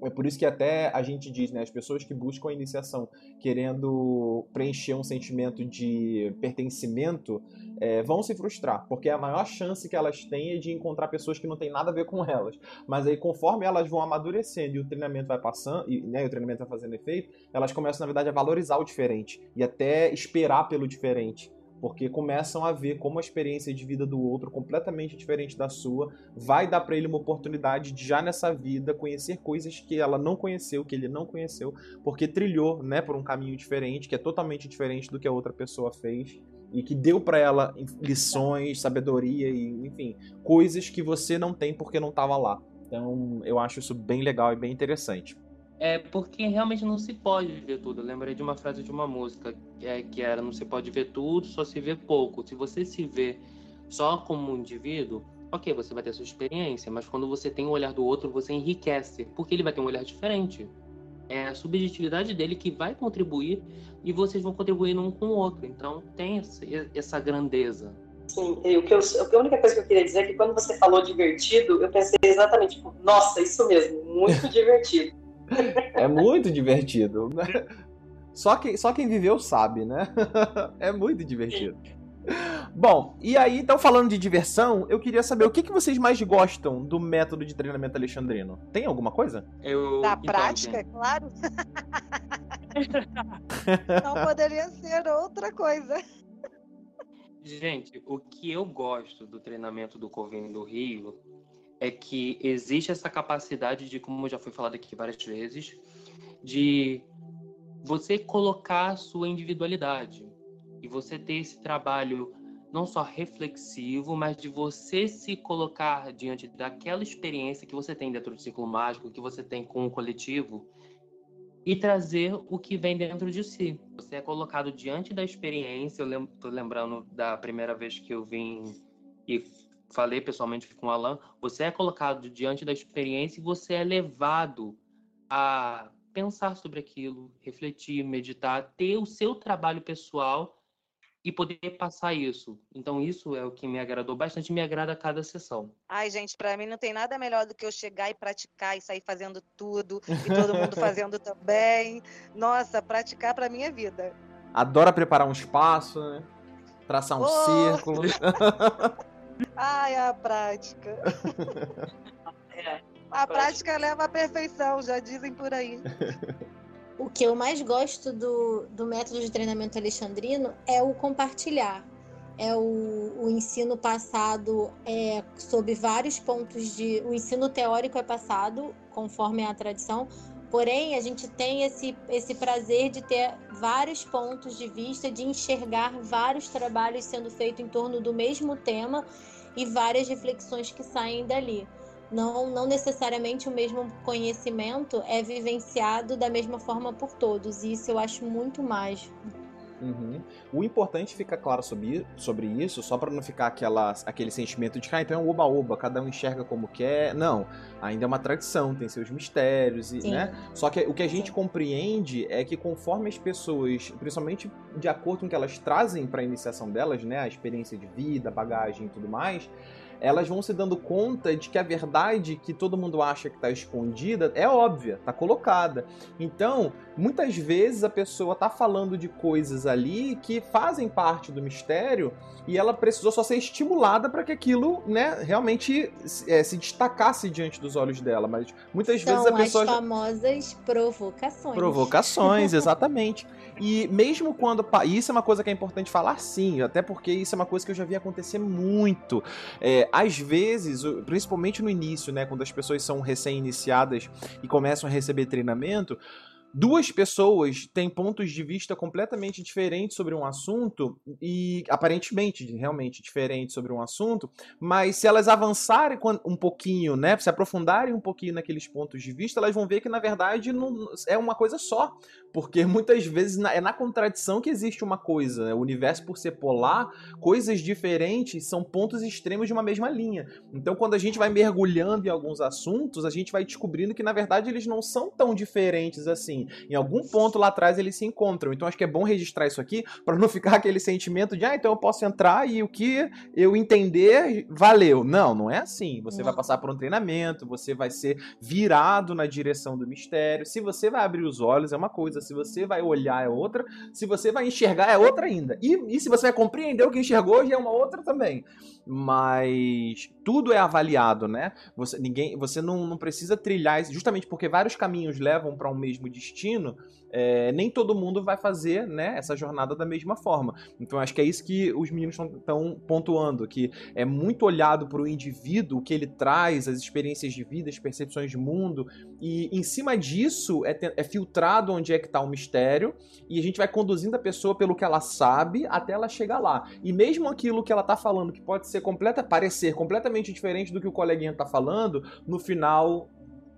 é por isso que até a gente diz, né, as pessoas que buscam a iniciação querendo preencher um sentimento de pertencimento é, vão se frustrar, porque a maior chance que elas têm é de encontrar pessoas que não têm nada a ver com elas. Mas aí, conforme elas vão amadurecendo e o treinamento vai passando, e né, o treinamento vai fazendo efeito, elas começam, na verdade, a valorizar o diferente e até esperar pelo diferente porque começam a ver como a experiência de vida do outro, completamente diferente da sua, vai dar para ele uma oportunidade de já nessa vida conhecer coisas que ela não conheceu, que ele não conheceu, porque trilhou, né, por um caminho diferente, que é totalmente diferente do que a outra pessoa fez e que deu para ela lições, sabedoria e, enfim, coisas que você não tem porque não estava lá. Então, eu acho isso bem legal e bem interessante. É porque realmente não se pode ver tudo. Eu lembrei de uma frase de uma música que, é, que era: não se pode ver tudo, só se vê pouco. Se você se vê só como um indivíduo, ok, você vai ter sua experiência, mas quando você tem o olhar do outro, você enriquece, porque ele vai ter um olhar diferente. É a subjetividade dele que vai contribuir e vocês vão contribuir um com o outro. Então tem essa grandeza. Sim, e o que eu, a única coisa que eu queria dizer é que quando você falou divertido, eu pensei exatamente, tipo, nossa, isso mesmo, muito [LAUGHS] divertido. É muito divertido. Só quem, só quem viveu sabe, né? [LAUGHS] É muito divertido. Bom, e aí, então falando de diversão, eu queria saber o que, que vocês mais gostam do método de treinamento alexandrino? Tem alguma coisa? Eu... Da então, prática, é claro. [LAUGHS] Não poderia ser outra coisa. Gente, o que eu gosto do treinamento do Coven do Rio é que existe essa capacidade de, como já foi falado aqui várias vezes, de você colocar a sua individualidade e você ter esse trabalho não só reflexivo, mas de você se colocar diante daquela experiência que você tem dentro do ciclo mágico, que você tem com o coletivo, e trazer o que vem dentro de si. Você é colocado diante da experiência. Eu estou lembrando da primeira vez que eu vim e falei pessoalmente com o Alan, você é colocado diante da experiência e você é levado a pensar sobre aquilo, refletir, meditar, ter o seu trabalho pessoal e poder passar isso. Então isso é o que me agradou bastante, me agrada a cada sessão. Ai, gente, para mim não tem nada melhor do que eu chegar e praticar e sair fazendo tudo e todo mundo [LAUGHS] fazendo também. Nossa, praticar para minha é vida. Adora preparar um espaço, né? Traçar um oh! círculo. [LAUGHS] Ai, a prática. [LAUGHS] É, a prática leva à perfeição, já dizem por aí. O que eu mais gosto do, do método de treinamento alexandrino é o compartilhar. É o, o ensino passado é, sob vários pontos de. O ensino teórico é passado conforme a tradição, Porém, a gente tem esse, esse prazer de ter vários pontos de vista, de enxergar vários trabalhos sendo feitos em torno do mesmo tema e várias reflexões que saem dali. Não, não necessariamente o mesmo conhecimento é vivenciado da mesma forma por todos, e isso eu acho muito mágico. Uhum. O importante fica claro sobre, sobre isso, só para não ficar aquela, aquele sentimento de que ah, então é um oba-oba, cada um enxerga como quer. Não, ainda é uma tradição, tem seus mistérios, e, né? Só que o que a gente Sim. compreende é que conforme as pessoas, principalmente de acordo com o que elas trazem para a iniciação delas, né, a experiência de vida, bagagem e tudo mais, elas vão se dando conta de que a verdade que todo mundo acha que está escondida é óbvia, está colocada. Então, muitas vezes a pessoa está falando de coisas ali que fazem parte do mistério e ela precisou só ser estimulada para que aquilo, né, realmente é, se destacasse diante dos olhos dela. Mas muitas São vezes a pessoa. As famosas provocações. Provocações, [LAUGHS] exatamente. E mesmo quando. Isso é uma coisa que é importante falar, sim, até porque isso é uma coisa que eu já vi acontecer muito. É, às vezes, principalmente no início, né, quando as pessoas são recém-iniciadas e começam a receber treinamento, duas pessoas têm pontos de vista completamente diferentes sobre um assunto e aparentemente realmente diferentes sobre um assunto, mas se elas avançarem um pouquinho, né, se aprofundarem um pouquinho naqueles pontos de vista, elas vão ver que na verdade não, é uma coisa só, porque [LAUGHS] muitas vezes é na contradição que existe uma coisa, né? o universo por ser polar, coisas diferentes são pontos extremos de uma mesma linha. Então quando a gente vai mergulhando em alguns assuntos, a gente vai descobrindo que na verdade eles não são tão diferentes assim em algum ponto lá atrás eles se encontram. Então acho que é bom registrar isso aqui [LAUGHS] para não ficar aquele sentimento de, ah, então eu posso entrar e o que eu entender valeu. Não, não é assim. Você não. vai passar por um treinamento, você vai ser virado na direção do mistério. Se você vai abrir os olhos é uma coisa, se você vai olhar é outra, se você vai enxergar é outra ainda. E, e se você vai compreender o que enxergou já é uma outra também. Mas tudo é avaliado, né? Você, ninguém, você não, não precisa trilhar, justamente porque vários caminhos levam para um mesmo destino, é, nem todo mundo vai fazer né, essa jornada da mesma forma. Então acho que é isso que os meninos estão pontuando, que é muito olhado para o indivíduo, o que ele traz, as experiências de vida, as percepções de mundo, e em cima disso é, é filtrado onde é que está o mistério, e a gente vai conduzindo a pessoa pelo que ela sabe até ela chegar lá. E mesmo aquilo que ela está falando, que pode ser completa, parecer completamente diferente do que o coleguinha está falando, no final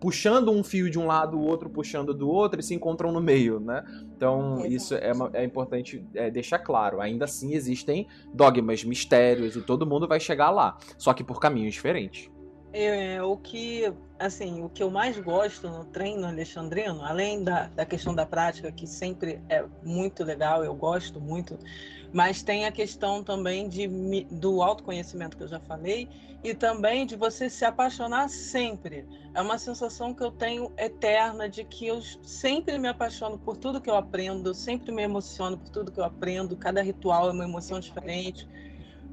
puxando um fio de um lado, o outro puxando do outro e se encontram no meio, né? Então, Exato. isso é, é importante é, deixar claro. Ainda assim, existem dogmas, mistérios e todo mundo vai chegar lá, só que por caminhos diferentes. É, o que assim o que eu mais gosto no treino alexandrino além da, da questão da prática que sempre é muito legal eu gosto muito mas tem a questão também de, do autoconhecimento que eu já falei e também de você se apaixonar sempre. É uma sensação que eu tenho eterna de que eu sempre me apaixono por tudo que eu aprendo, sempre me emociono por tudo que eu aprendo, cada ritual é uma emoção diferente.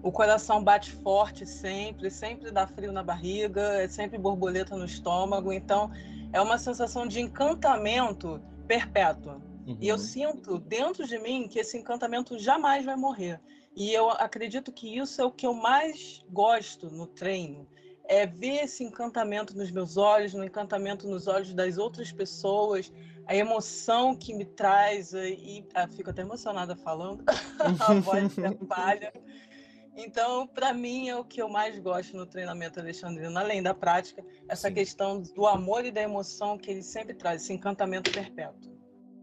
O coração bate forte sempre, sempre dá frio na barriga, é sempre borboleta no estômago, então é uma sensação de encantamento perpétuo. Uhum. E eu uhum. sinto dentro de mim que esse encantamento jamais vai morrer. E eu acredito que isso é o que eu mais gosto no treino. É ver esse encantamento nos meus olhos, no encantamento nos olhos das outras pessoas, a emoção que me traz, e ah, fico até emocionada falando, [LAUGHS] a voz palha. Então, para mim, é o que eu mais gosto no treinamento alexandrino, além da prática, essa Sim. questão do amor e da emoção que ele sempre traz, esse encantamento perpétuo.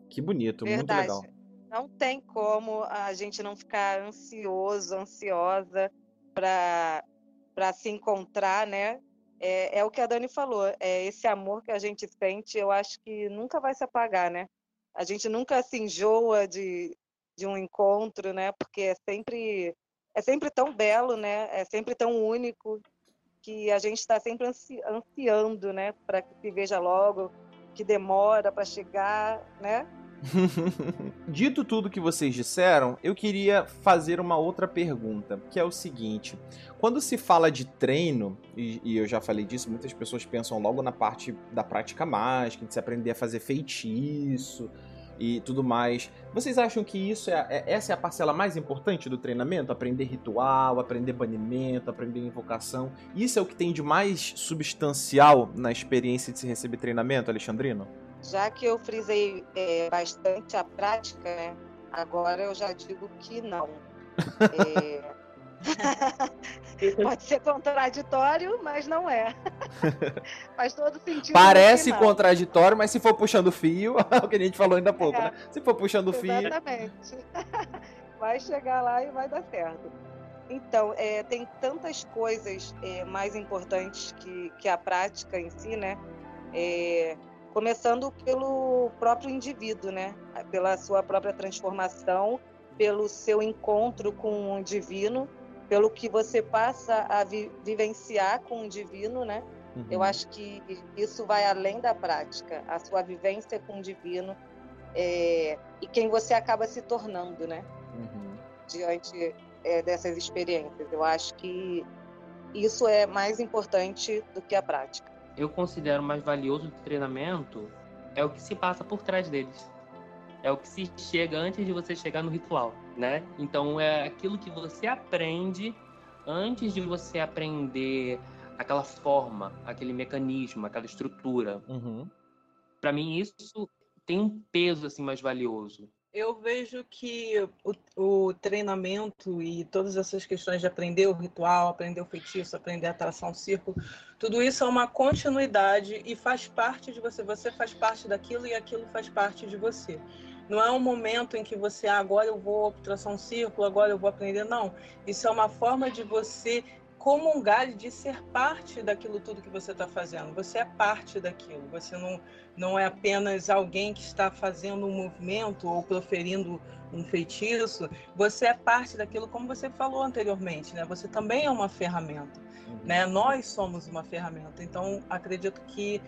Que bonito, Verdade. muito legal. Não tem como a gente não ficar ansioso, ansiosa para se encontrar, né? É, é, o que a Dani falou, é esse amor que a gente sente, eu acho que nunca vai se apagar, né? A gente nunca se enjoa de, de um encontro, né? Porque é sempre é sempre tão belo, né? É sempre tão único que a gente está sempre ansi ansiando, né? Para que se veja logo, que demora para chegar, né? [LAUGHS] Dito tudo que vocês disseram, eu queria fazer uma outra pergunta, que é o seguinte: quando se fala de treino, e, e, eu já falei disso, muitas pessoas pensam logo na parte da prática mágica, de se aprender a fazer feitiço e tudo mais. Vocês acham que isso é, é, essa é a parcela mais importante do treinamento? Aprender ritual, aprender banimento, aprender invocação. Isso é o que tem de mais substancial na experiência de se receber treinamento, Alexandrino? Já que eu frisei é, bastante a prática, né? Agora eu já digo que não. [LAUGHS] É... Pode ser contraditório, mas não é. [LAUGHS] Faz todo sentido. Parece contraditório, mas se for puxando fio, é [LAUGHS] o que a gente falou ainda há pouco, é. né? Se for puxando fio. Exatamente. [LAUGHS] Vai chegar lá e vai dar certo. Então, é, tem tantas coisas é, mais importantes que, que a prática em si, né? É, começando pelo próprio indivíduo, né? Pela sua própria transformação, pelo seu encontro com o divino pelo que você passa a vi vivenciar com o divino, né? Uhum. Eu acho que isso vai além da prática, a sua vivência com o divino é, e quem você acaba se tornando, né? Uhum. Diante é, dessas experiências. Eu acho que isso é mais importante do que a prática. Eu considero mais valioso do treinamento é o que se passa por trás deles é o que se chega antes de você chegar no ritual, né? Então é aquilo que você aprende antes de você aprender aquela forma, aquele mecanismo, aquela estrutura. Uhum. Para mim isso tem um peso assim mais valioso. Eu vejo que o, o, treinamento e todas essas questões de aprender o ritual, aprender o feitiço, aprender a atração círculo, tudo isso é uma continuidade e faz parte de você. Você faz parte daquilo e aquilo faz parte de você. Não é um momento em que você, ah, agora eu vou traçar um círculo, agora eu vou aprender. Não. Isso é uma forma de você comungar de ser parte daquilo tudo que você está fazendo. Você é parte daquilo. Você não, não é apenas alguém que está fazendo um movimento ou proferindo um feitiço. Você é parte daquilo, como você falou anteriormente, né? Você também é uma ferramenta, uhum. né? Nós somos uma ferramenta. Então, acredito que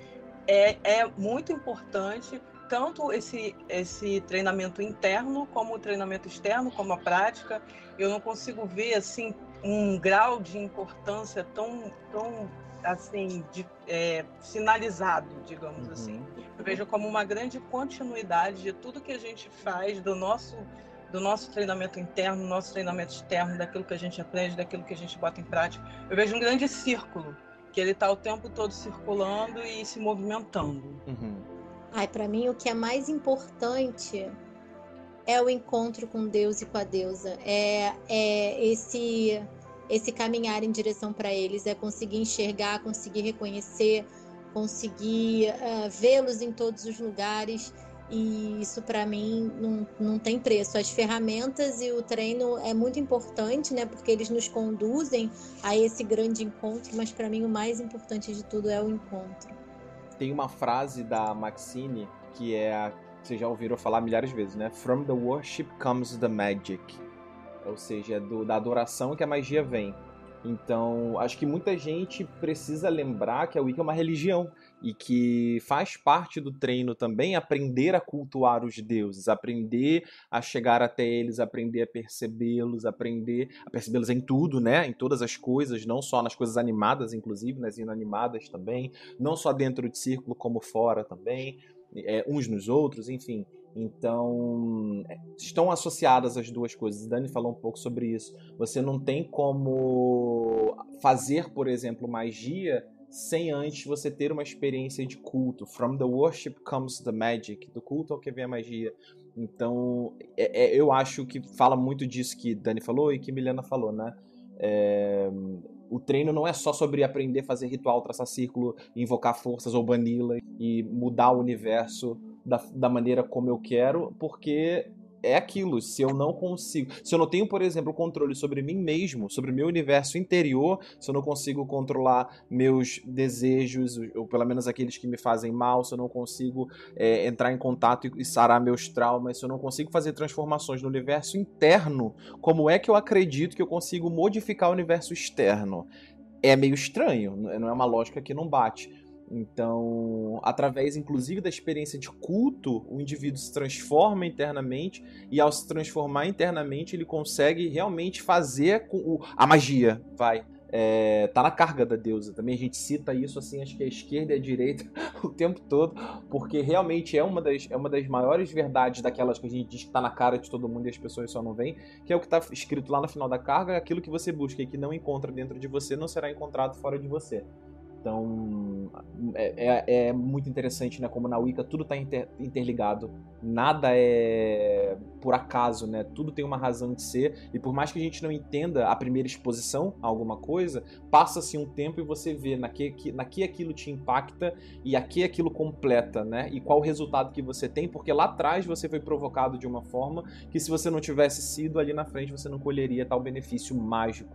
é, é muito importante tanto esse, esse treinamento interno como o treinamento externo, como a prática. Eu não consigo ver assim um grau de importância tão, tão assim de, é, sinalizado, digamos uhum. assim. Eu vejo como uma grande continuidade de tudo que a gente faz do nosso do nosso treinamento interno, do nosso treinamento externo, daquilo que a gente aprende, daquilo que a gente bota em prática. Eu vejo um grande círculo que ele está o tempo todo circulando e se movimentando. Uhum. Ai, para mim o que é mais importante é o encontro com Deus e com a deusa. É, é esse esse caminhar em direção para eles, é conseguir enxergar, conseguir reconhecer, conseguir uh, vê-los em todos os lugares. E isso para mim não, não tem preço. As ferramentas e o treino é muito importante, né? Porque eles nos conduzem a esse grande encontro, mas para mim o mais importante de tudo é o encontro tem uma frase da Maxine que é a vocês já ouviram falar milhares de vezes, né? From the worship comes the magic. Ou seja, é do, da adoração que a magia vem. Então, acho que muita gente precisa lembrar que a Wicca é uma religião e que faz parte do treino também aprender a cultuar os deuses, aprender a chegar até eles, aprender a percebê-los, aprender a percebê-los em tudo, né? Em todas as coisas, não só nas coisas animadas, inclusive, nas inanimadas também, não só dentro de círculo como fora também, é, uns nos outros, enfim. Então, é, estão associadas as duas coisas. Dani falou um pouco sobre isso. Você não tem como fazer, por exemplo, magia sem antes você ter uma experiência de culto. From the worship comes the magic. Do culto ao que vem a magia. Então, é, é, eu acho que fala muito disso que Dani falou e que Milena falou, né? É, o treino não é só sobre aprender a fazer ritual, traçar círculo, invocar forças ou banila e mudar o universo da, da maneira como eu quero, porque é aquilo, se eu não consigo, se eu não tenho, por exemplo, controle sobre mim mesmo, sobre o meu universo interior, se eu não consigo controlar meus desejos, ou pelo menos aqueles que me fazem mal, se eu não consigo é, entrar em contato e sarar meus traumas, se eu não consigo fazer transformações no universo interno, como é que eu acredito que eu consigo modificar o universo externo? É meio estranho, não é uma lógica que não bate. Então, através inclusive da experiência de culto, o indivíduo se transforma internamente e ao se transformar internamente ele consegue realmente fazer com a magia, vai. É, tá na carga da deusa. Também a gente cita isso assim, acho que a esquerda e a direita [LAUGHS] o tempo todo, porque realmente é uma das, é uma das maiores verdades daquelas que a gente diz que tá na cara de todo mundo e as pessoas só não veem, que é o que tá escrito lá no final da carga, aquilo que você busca e que não encontra dentro de você não será encontrado fora de você. Então é, é, é, muito interessante, né? Como na Wicca tudo está inter, interligado, nada é por acaso, né? Tudo tem uma razão de ser e por mais que a gente não entenda a primeira exposição a alguma coisa, passa-se um tempo e você vê na que, que, na que aquilo te impacta e a que aquilo completa, né? E qual o resultado que você tem, porque lá atrás você foi provocado de uma forma que se você não tivesse sido ali na frente você não colheria tal benefício mágico.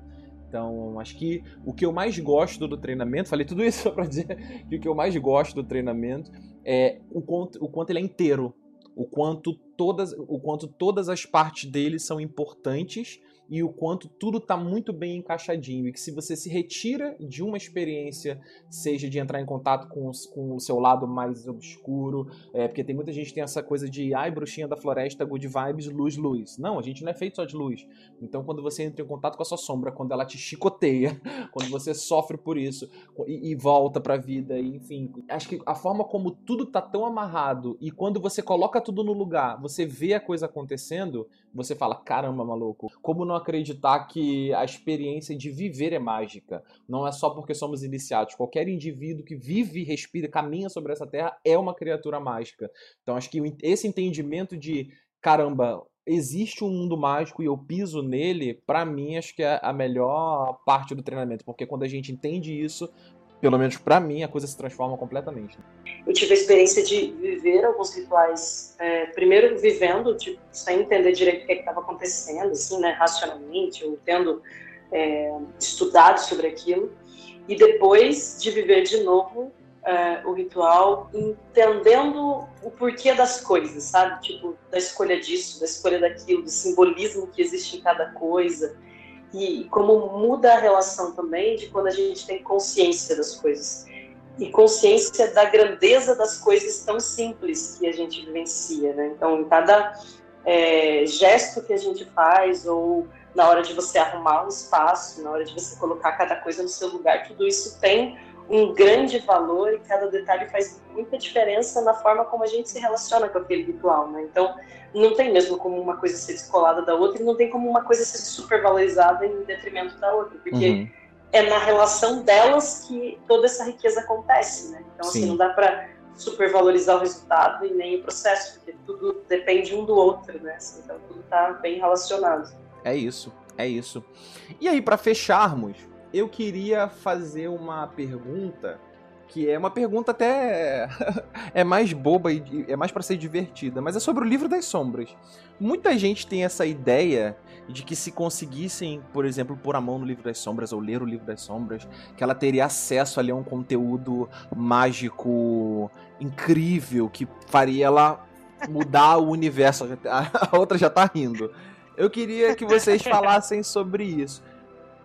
Então, acho que o que eu mais gosto do treinamento, falei tudo isso [LAUGHS] para dizer que o que eu mais gosto do treinamento é o quanto, o quanto ele é inteiro, o quanto todas, o quanto todas as partes dele são importantes e o quanto tudo está muito bem encaixadinho. E que se você se retira de uma experiência, seja de entrar em contato com, os, com o seu lado mais obscuro, é, porque tem muita gente que tem essa coisa de ai, bruxinha da floresta, good vibes, luz, luz. Não, a gente não é feito só de luz. Então quando você entra em contato com a sua sombra, quando ela te chicoteia, [LAUGHS] quando você sofre por isso e, e volta pra vida, enfim. Acho que a forma como tudo tá tão amarrado e quando você coloca tudo no lugar, você vê a coisa acontecendo, você fala, caramba, maluco, como não acreditar que a experiência de viver é mágica? Não é só porque somos iniciados. Qualquer indivíduo que vive, respira, caminha sobre essa terra é uma criatura mágica. Então acho que esse entendimento de, caramba, existe um mundo mágico e eu piso nele, para mim acho que é a melhor parte do treinamento, porque quando a gente entende isso, pelo menos para mim, a coisa se transforma completamente. Eu tive a experiência de viver alguns rituais, é, primeiro vivendo, tipo, sem entender direito o que é estava acontecendo, assim, né, racionalmente, ou tendo é, estudado sobre aquilo, e depois de viver de novo é, o ritual, entendendo o porquê das coisas, sabe? Tipo, da escolha disso, da escolha daquilo, do simbolismo que existe em cada coisa, e como muda a relação também de quando a gente tem consciência das coisas e consciência da grandeza das coisas tão simples que a gente vivencia, né? Então, em cada é, gesto que a gente faz ou na hora de você arrumar um espaço, na hora de você colocar cada coisa no seu lugar, tudo isso tem um grande valor e cada detalhe faz muita diferença na forma como a gente se relaciona com aquele ritual, né? Então, não tem mesmo como uma coisa ser descolada da outra e não tem como uma coisa ser supervalorizada em detrimento da outra, porque uhum. é na relação delas que toda essa riqueza acontece, né? Então, assim, Sim. assim, não dá para supervalorizar o resultado e nem o processo, porque tudo depende um do outro, né? Assim, então, tudo está bem relacionado. É isso, é isso. E aí, para fecharmos, eu queria fazer uma pergunta que é uma pergunta até [LAUGHS] é mais boba e é mais para ser divertida, mas é sobre o livro das sombras. Muita gente tem essa ideia de que se conseguissem, por exemplo, pôr a mão no livro das sombras ou ler o livro das sombras, que ela teria acesso ali a um conteúdo mágico incrível que faria ela mudar o universo. [LAUGHS] A outra já tá rindo. Eu queria que vocês falassem sobre isso.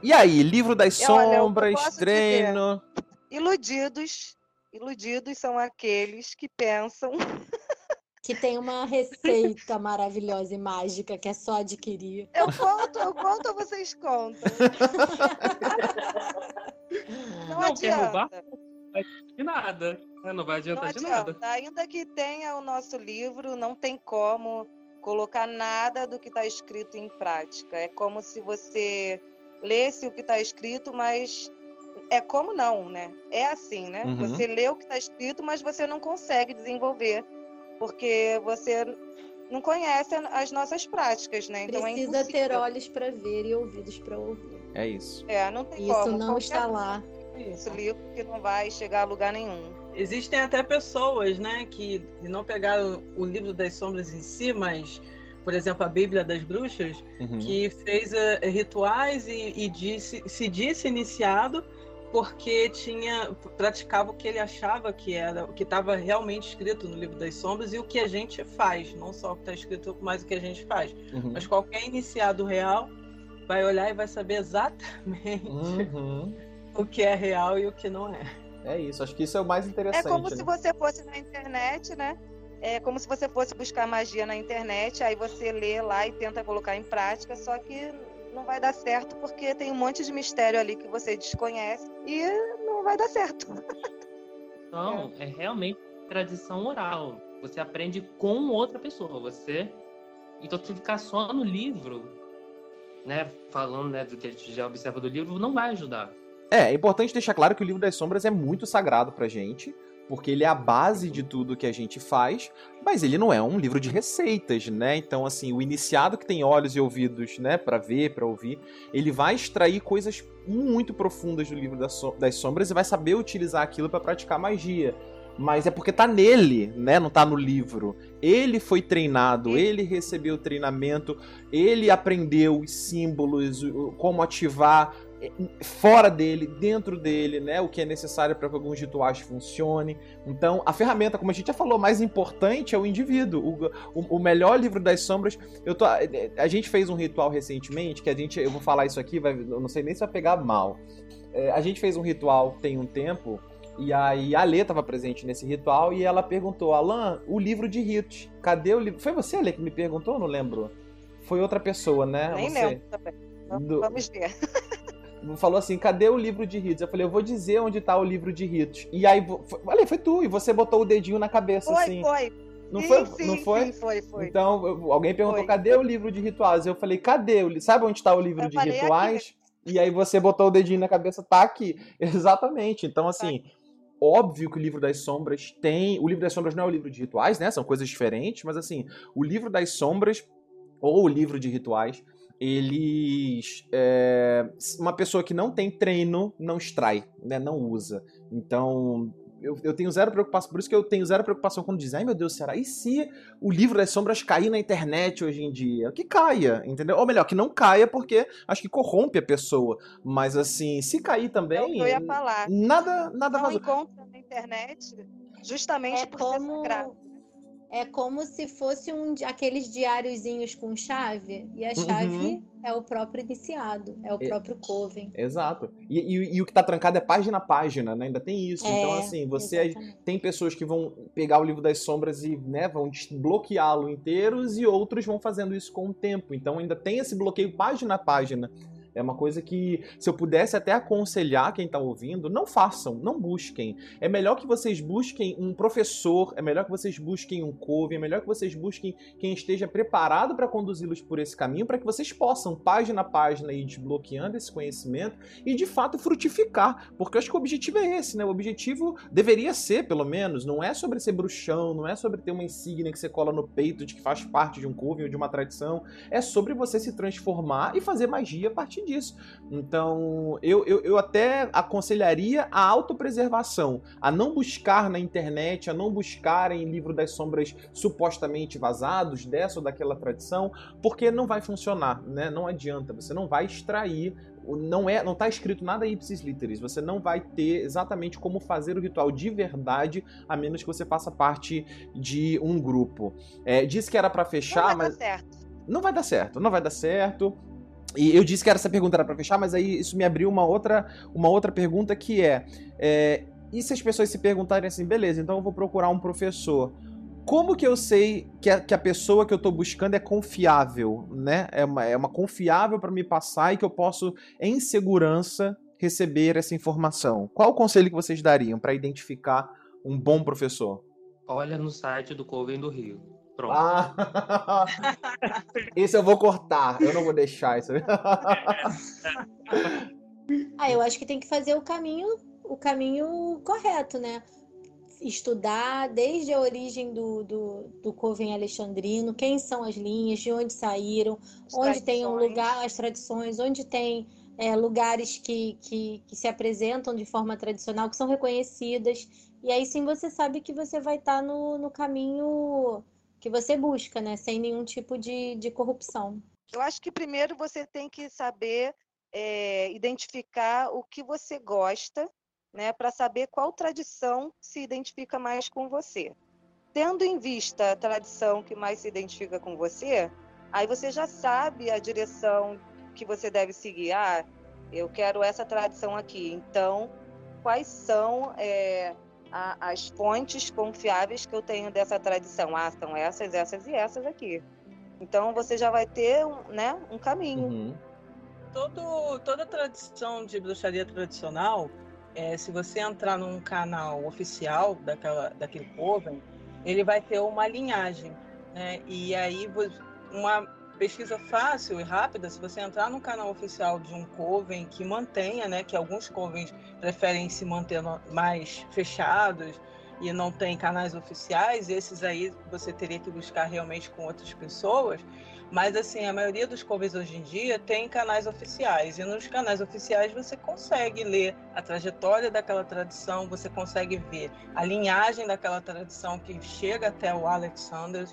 E aí, livro das sombras, Olha, treino. Dizer, iludidos, iludidos são aqueles que pensam [LAUGHS] que tem uma receita maravilhosa e mágica que é só adquirir. Eu conto, eu conto ou vocês contam? [LAUGHS] Não, não adianta. Vai de nada. Né? Não vai adiantar não de nada. Ainda que tenha o nosso livro, não tem como colocar nada do que está escrito em prática. É como se você lesse o que está escrito, mas é como não, né? É assim, né? Uhum. Você lê o que está escrito, mas você não consegue desenvolver, porque você não conhece as nossas práticas, né? Então é Precisa é ter olhos para ver e ouvidos para ouvir. É isso. É, não tem isso como. não está lá. Isso, livro que não vai chegar a lugar nenhum. Existem até pessoas, né, que não pegaram o livro das sombras em si, mas por exemplo, a Bíblia das Bruxas, uhum. que fez uh, rituais e, e disse, se disse iniciado porque tinha praticava o que ele achava que era o que estava realmente escrito no livro das sombras e o que a gente faz, não só o que está escrito, mas o que a gente faz. Uhum. Mas qualquer iniciado real vai olhar e vai saber exatamente uhum. o que é real e o que não é. É isso, acho que isso é o mais interessante. É como né? se você fosse na internet, né? É como se você fosse buscar magia na internet, aí você lê lá e tenta colocar em prática, só que não vai dar certo porque tem um monte de mistério ali que você desconhece e não vai dar certo. Então, é realmente tradição oral. Você aprende com outra pessoa. Você. Então, se ficar só no livro, né, falando né, do que a gente já observa do livro, não vai ajudar. É, é importante deixar claro que o livro das sombras é muito sagrado pra gente, porque ele é a base de tudo que a gente faz, mas ele não é um livro de receitas, né? Então, assim, o iniciado que tem olhos e ouvidos, né, para ver, para ouvir, ele vai extrair coisas muito profundas do livro das sombras e vai saber utilizar aquilo para praticar magia mas é porque tá nele, né? Não tá no livro. Ele foi treinado, ele recebeu treinamento, ele aprendeu os símbolos, como ativar fora dele, dentro dele, né, o que é necessário para que alguns rituais funcionem. Então, a ferramenta, como a gente já falou, mais importante é o indivíduo. O, o, o melhor livro das sombras. Eu tô, a gente fez um ritual recentemente que a gente, eu vou falar isso aqui, vai, eu não sei nem se vai pegar mal. É, a gente fez um ritual tem um tempo e aí a Lê estava presente nesse ritual e ela perguntou: Alan, o livro de ritos, cadê o livro? Foi você, Lê, que me perguntou? Não lembro. Foi outra pessoa, né? Nem você. lembro também. Vamos ver. [LAUGHS] falou assim: cadê o livro de ritos? Eu falei, eu vou dizer onde tá o livro de ritos. E aí, olha, foi tu, e você botou o dedinho na cabeça, foi, assim. Foi, não sim, foi? Sim, não foi? Sim, foi, foi. Então, alguém perguntou: foi. cadê o livro de rituais? Eu falei, cadê? O... Sabe onde tá o livro eu de rituais? Aqui. E aí você botou o dedinho na cabeça, tá aqui. [LAUGHS] Exatamente. Então, tá assim. Tá. Óbvio que o livro das sombras tem. O livro das sombras não é o livro de rituais, né? São coisas diferentes, mas assim, o livro das sombras, ou o livro de rituais, eles. É, uma pessoa que não tem treino não extrai, né? Não usa. Então, eu, eu, tenho zero preocupação, por isso que eu tenho zero preocupação quando dizem, ai meu Deus, será? E se o livro das sombras cair na internet hoje em dia? Que caia, entendeu? Ou melhor, que não caia porque acho que corrompe a pessoa. Mas assim, se cair também. É eu ia falar. Nada, nada Não vazou. encontra na internet justamente é por como... ser sagrado. É como se fosse um aqueles diáriozinhos com chave, e a chave uhum. é o próprio iniciado, é o é, próprio Coven. Exato. E, e, e, o que tá trancado é página a página, né? Ainda tem isso. É, então, assim, você exatamente. tem pessoas que vão pegar o livro das sombras e né, vão desbloqueá-lo inteiros, e outros vão fazendo isso com o tempo. Então ainda tem esse bloqueio página a página. É uma coisa que, se eu pudesse até aconselhar quem está ouvindo, não façam, não busquem. É melhor que vocês busquem um professor, é melhor que vocês busquem um coven, é melhor que vocês busquem quem esteja preparado para conduzi-los por esse caminho, para que vocês possam, página a página, ir desbloqueando esse conhecimento e de fato frutificar. Porque eu acho que o objetivo é esse, né? O objetivo deveria ser, pelo menos, não é sobre ser bruxão, não é sobre ter uma insígnia que você cola no peito de que faz parte de um coven ou de uma tradição. É sobre você se transformar e fazer magia a partir disso. Então, eu, eu, eu até aconselharia a autopreservação, a não buscar na internet, a não buscar em livro das sombras supostamente vazados dessa ou daquela tradição, porque não vai funcionar, né? Não adianta, você não vai extrair não é, não está escrito nada ipsis literis. Você não vai ter exatamente como fazer o ritual de verdade, a menos que você faça parte de um grupo. É, disse que era para fechar, não vai mas dar certo. não vai dar certo. Não vai dar certo. E eu disse que essa pergunta era para fechar, mas aí isso me abriu uma outra, uma outra pergunta que é, é: e se as pessoas se perguntarem assim, beleza, então eu vou procurar um professor? Como que eu sei que a, que a pessoa que eu estou buscando é confiável, né? É uma, é uma confiável para me passar e que eu posso, em segurança, receber essa informação? Qual o conselho que vocês dariam para identificar um bom professor? Olha no site do Coven do Rio. Pronto. Ah, [LAUGHS] esse eu vou cortar, eu não vou deixar isso. [LAUGHS] ah, eu acho que tem que fazer o caminho, o caminho correto, né? Estudar desde a origem do, do, do Coven Alexandrino, quem são as linhas, de onde saíram, as onde tradições. tem um lugar, as tradições, onde tem é, lugares que, que, que, se apresentam de forma tradicional, que são reconhecidas. E aí sim você sabe que você vai estar tá no, no caminho que você busca, né? Sem nenhum tipo de, de corrupção. Eu acho que primeiro você tem que saber é, identificar o que você gosta, né? Para saber qual tradição se identifica mais com você. Tendo em vista a tradição que mais se identifica com você, aí você já sabe a direção que você deve seguir. Ah, eu quero essa tradição aqui. Então, quais são é, a, as fontes confiáveis que eu tenho dessa tradição. Ah, são essas, essas e essas aqui. Então você já vai ter né, um caminho. Uhum. Todo, toda tradição de bruxaria tradicional, é, se você entrar num canal oficial daquela, daquele povo, ele vai ter uma linhagem. Né? E aí uma pesquisa fácil e rápida, se você entrar no canal oficial de um coven que mantenha, né, que alguns covens preferem se manter mais fechados e não tem canais oficiais, esses aí você teria que buscar realmente com outras pessoas, mas assim, a maioria dos covens hoje em dia tem canais oficiais e nos canais oficiais você consegue ler a trajetória daquela tradição, você consegue ver a linhagem daquela tradição que chega até o Alexander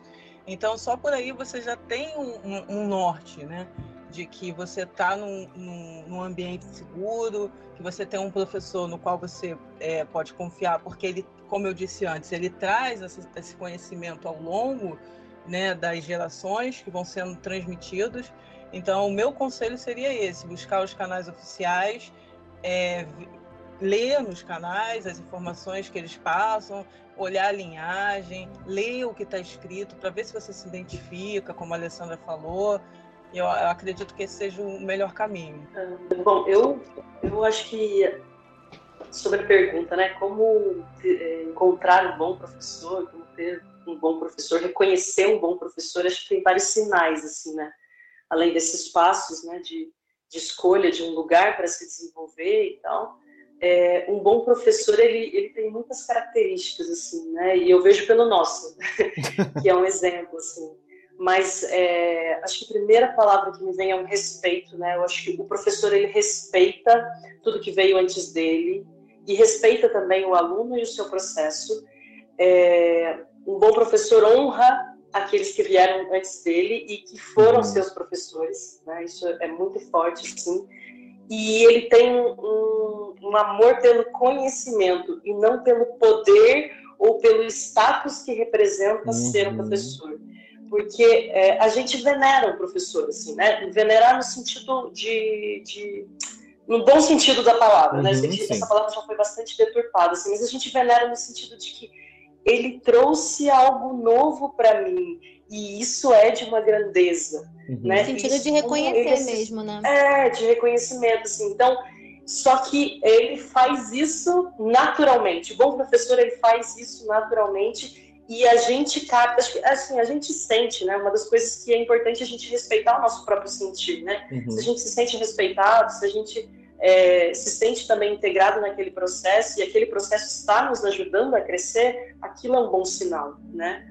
então, só por aí você já tem um, um, um norte, né? De que você está num, num, num, ambiente seguro, que você tem um professor no qual você é, pode confiar, porque ele, como eu disse antes, ele traz esse, esse conhecimento ao longo né, das gerações que vão sendo transmitidos. Então, o meu conselho seria esse: buscar os canais oficiais, é, ler nos canais as informações que eles passam, olhar a linhagem, ler o que está escrito para ver se você se identifica, como a Alessandra falou. Eu, eu acredito que esse seja o melhor caminho. Bom, eu, eu acho que sobre a pergunta, né, como é, encontrar um bom professor, como ter um bom professor, reconhecer um bom professor, acho que tem vários sinais, assim, né, além desses passos, né, de, de escolha de um lugar para se desenvolver e tal é, um bom professor ele, ele tem muitas características assim, né? E eu vejo pelo nosso, [LAUGHS] que é um exemplo assim. Mas é, acho que a primeira palavra que me vem é um respeito, né? Eu acho que o professor ele respeita tudo que veio antes dele e respeita também o aluno e o seu processo. É, um bom professor honra aqueles que vieram antes dele e que foram uhum. seus professores, né? Isso é muito forte, sim e ele tem um, um, amor pelo conhecimento e não pelo poder ou pelo status que representa uhum. ser um professor. Porque é, a gente venera o professor, assim, né? Venerar no sentido de, de no bom sentido da palavra, né? uhum, né? Gente, essa palavra já foi bastante deturpada, assim, mas a gente venera no sentido de que ele trouxe algo novo para mim e isso é de uma grandeza, uhum. né? No sentido de reconhecer mesmo, né? É, de reconhecimento, assim. Então, só que ele faz isso naturalmente. O bom professor, ele faz isso naturalmente e a gente capta, assim, a gente sente, né? Uma das coisas que é importante é a gente respeitar o nosso próprio sentir, né? Uhum. Se a gente se sente respeitado, se a gente é, se sente também integrado naquele processo e aquele processo está nos ajudando a crescer, aquilo é um bom sinal, né?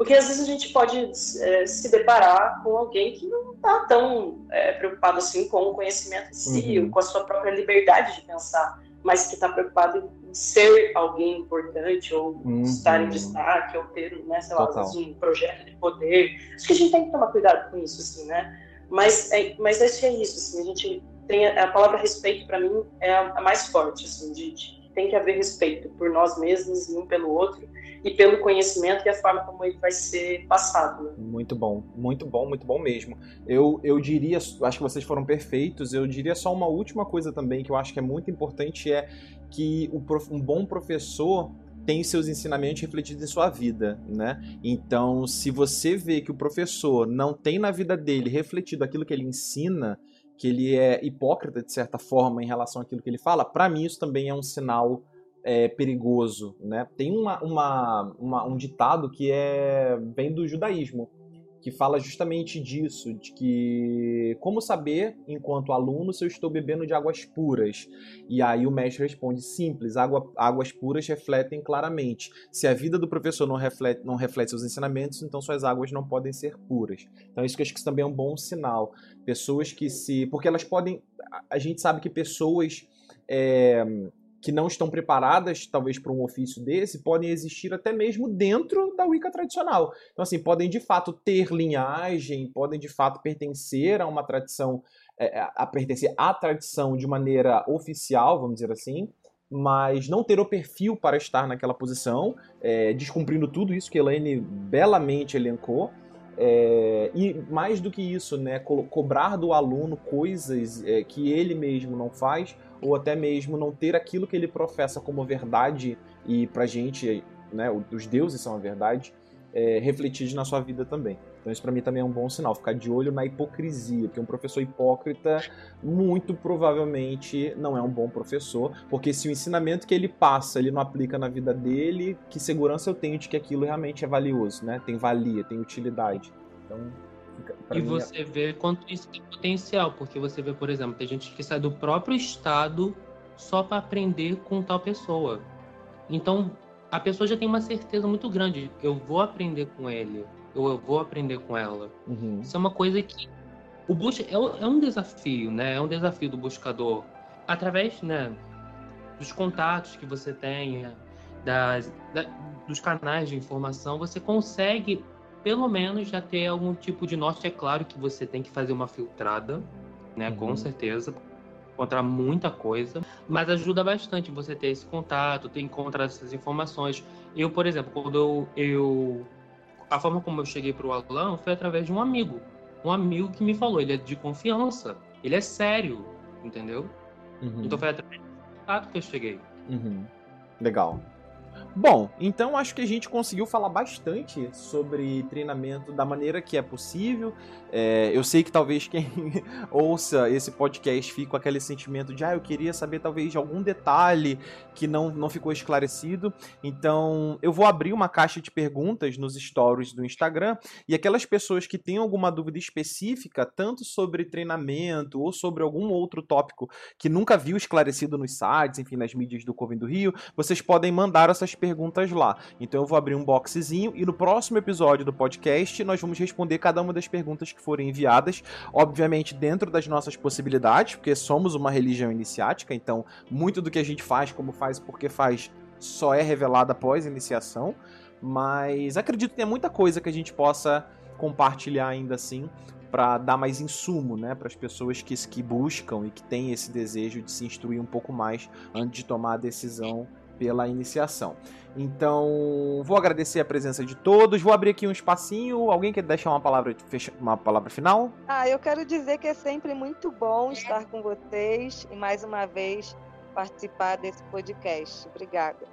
Porque às vezes a gente pode é, se deparar com alguém que não está tão é, preocupado assim com o conhecimento em si, uhum. ou com a sua própria liberdade de pensar, mas que está preocupado em ser alguém importante, ou uhum. estar em destaque, ou ter, né, sei lá, um projeto de poder. Acho que a gente tem que tomar cuidado com isso, assim, né? Mas, é, mas acho que é isso, assim, a gente tem a, a palavra respeito para mim é a, a, mais forte, assim, de, de tem que haver respeito por nós mesmos e um pelo outro e pelo conhecimento e a forma como ele vai ser passado. Né? Muito bom, muito bom, muito bom mesmo. Eu, eu diria, acho que vocês foram perfeitos, eu diria só uma última coisa também que eu acho que é muito importante é que o, um bom professor tem seus ensinamentos refletidos em sua vida, né? Então, se você vê que o professor não tem na vida dele refletido aquilo que ele ensina, que ele é hipócrita de certa forma em relação àquilo que ele fala, para mim isso também é um sinal é, perigoso, né? Tem uma, uma, uma, um ditado que é vem do judaísmo, que fala justamente disso, de que como saber, enquanto aluno, se eu estou bebendo de águas puras? E aí o mestre responde, simples, água, águas puras refletem claramente. Se a vida do professor não reflete, não reflete seus ensinamentos, então suas águas não podem ser puras. Então isso que eu acho que também é um bom sinal. Pessoas que se... Porque elas podem... A gente sabe que pessoas... É, que não estão preparadas, talvez, para um ofício desse, podem existir até mesmo dentro da Wicca tradicional. Então, assim, podem de fato ter linhagem, podem de fato pertencer a uma tradição, é, é, a pertencer à tradição de maneira oficial, vamos dizer assim, mas não ter o perfil para estar naquela posição, é, descumprindo tudo isso que Elaine belamente elencou. É, e mais do que isso, né, co cobrar do aluno coisas é, que ele mesmo não faz, ou até mesmo não ter aquilo que ele professa como verdade, e pra gente, né, os deuses são a verdade, é, refletir na sua vida também. Então isso para mim também é um bom sinal, ficar de olho na hipocrisia, porque um professor hipócrita muito provavelmente não é um bom professor, porque se o ensinamento que ele passa ele não aplica na vida dele, que segurança eu tenho de que aquilo realmente é valioso, né? Tem valia, tem utilidade. Então e você é... vê quanto isso tem potencial, porque você vê, por exemplo, tem gente que sai do próprio estado só para aprender com tal pessoa. Então, a pessoa já tem uma certeza muito grande, eu vou aprender com ele ou eu vou aprender com ela. Uhum. Isso é uma coisa que o bus é, é, um desafio, né? É um desafio do buscador através, né, dos contatos que você tenha, das, da, dos canais de informação, você consegue pelo menos já ter algum tipo de norte. É claro que você tem que fazer uma filtrada, né? Uhum. Com certeza, encontrar muita coisa, mas ajuda bastante você ter esse contato, ter encontrar essas informações. Eu, por exemplo, quando eu, eu a forma como eu cheguei para o Alan foi através de um amigo. Um amigo que me falou, ele é de confiança, ele é sério, entendeu? Uhum. Então foi através do contato que eu cheguei. Uhum. Legal. Bom, então acho que a gente conseguiu falar bastante sobre treinamento da maneira que é possível. É, eu sei que talvez quem [LAUGHS] ouça esse podcast fique com aquele sentimento de, ah, eu queria saber talvez de algum detalhe que não, não ficou esclarecido. Então, eu vou abrir uma caixa de perguntas nos stories do Instagram e aquelas pessoas que têm alguma dúvida específica, tanto sobre treinamento ou sobre algum outro tópico que nunca viu esclarecido nos sites, enfim, nas mídias do Covem do Rio, vocês podem mandar essas perguntas lá. Então eu vou abrir um boxezinho e no próximo episódio do podcast nós vamos responder cada uma das perguntas que forem enviadas, obviamente dentro das nossas possibilidades, porque somos uma religião iniciática, então muito do que a gente faz, como faz, porque faz, só é revelado após a iniciação, mas acredito que tem muita coisa que a gente possa compartilhar ainda assim para dar mais insumo, né, para as pessoas que, que buscam e que têm esse desejo de se instruir um pouco mais antes de tomar a decisão pela iniciação. Então, vou agradecer a presença de todos. Vou abrir aqui um espacinho. Alguém quer deixar uma palavra, uma palavra final? Ah, eu quero dizer que é sempre muito bom estar com vocês e mais uma vez participar desse podcast. Obrigada.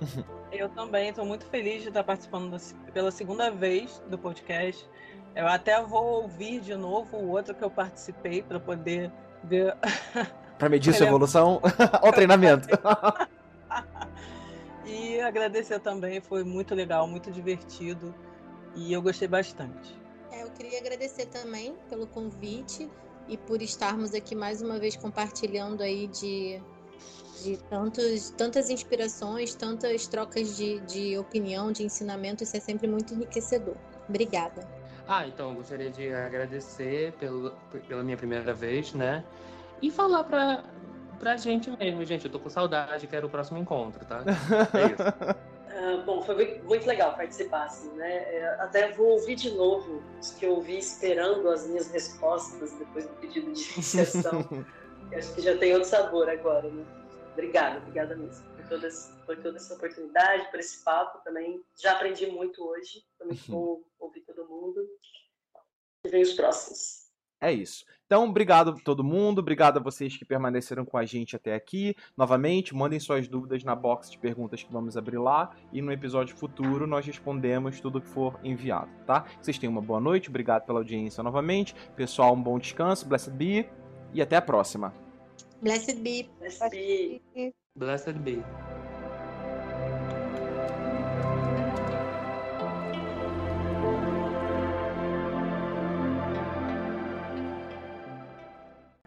[LAUGHS] Eu também estou muito feliz de estar participando pela segunda vez do podcast. Eu até vou ouvir de novo o outro que eu participei para poder ver. Para medir sua [LAUGHS] evolução [LAUGHS] ou treinamento. E agradecer também, foi muito legal, muito divertido e eu gostei bastante. É, eu queria agradecer também pelo convite e por estarmos aqui mais uma vez compartilhando aí de, de tantos, tantas inspirações, tantas trocas de, de opinião, de ensinamento, isso é sempre muito enriquecedor. Obrigada. Ah, então, eu gostaria de agradecer pelo, pela minha primeira vez, né? E falar para pra gente mesmo, gente. Eu tô com saudade, quero o próximo encontro, tá? É isso. Uh, [LAUGHS] bom, foi muito legal participar, assim, né? É, até vou ouvir de novo os que eu ouvi esperando as minhas respostas depois do pedido de iniciação. [LAUGHS] acho que já tem outro sabor agora, né? Obrigada, obrigada mesmo por toda, por toda essa oportunidade, por esse papo também. Já aprendi muito hoje, foi muito bom ouvir todo mundo. E vem os próximos. É isso. Então, obrigado a todo mundo, obrigado a vocês que permaneceram com a gente até aqui. Novamente, mandem suas dúvidas na box de perguntas que vamos abrir lá e no episódio futuro nós respondemos tudo que for enviado, tá? Vocês tenham uma boa noite, obrigado pela audiência novamente. Pessoal, um bom descanso, blessed be e até a próxima. Blessed be. Blessed be. Blessed be.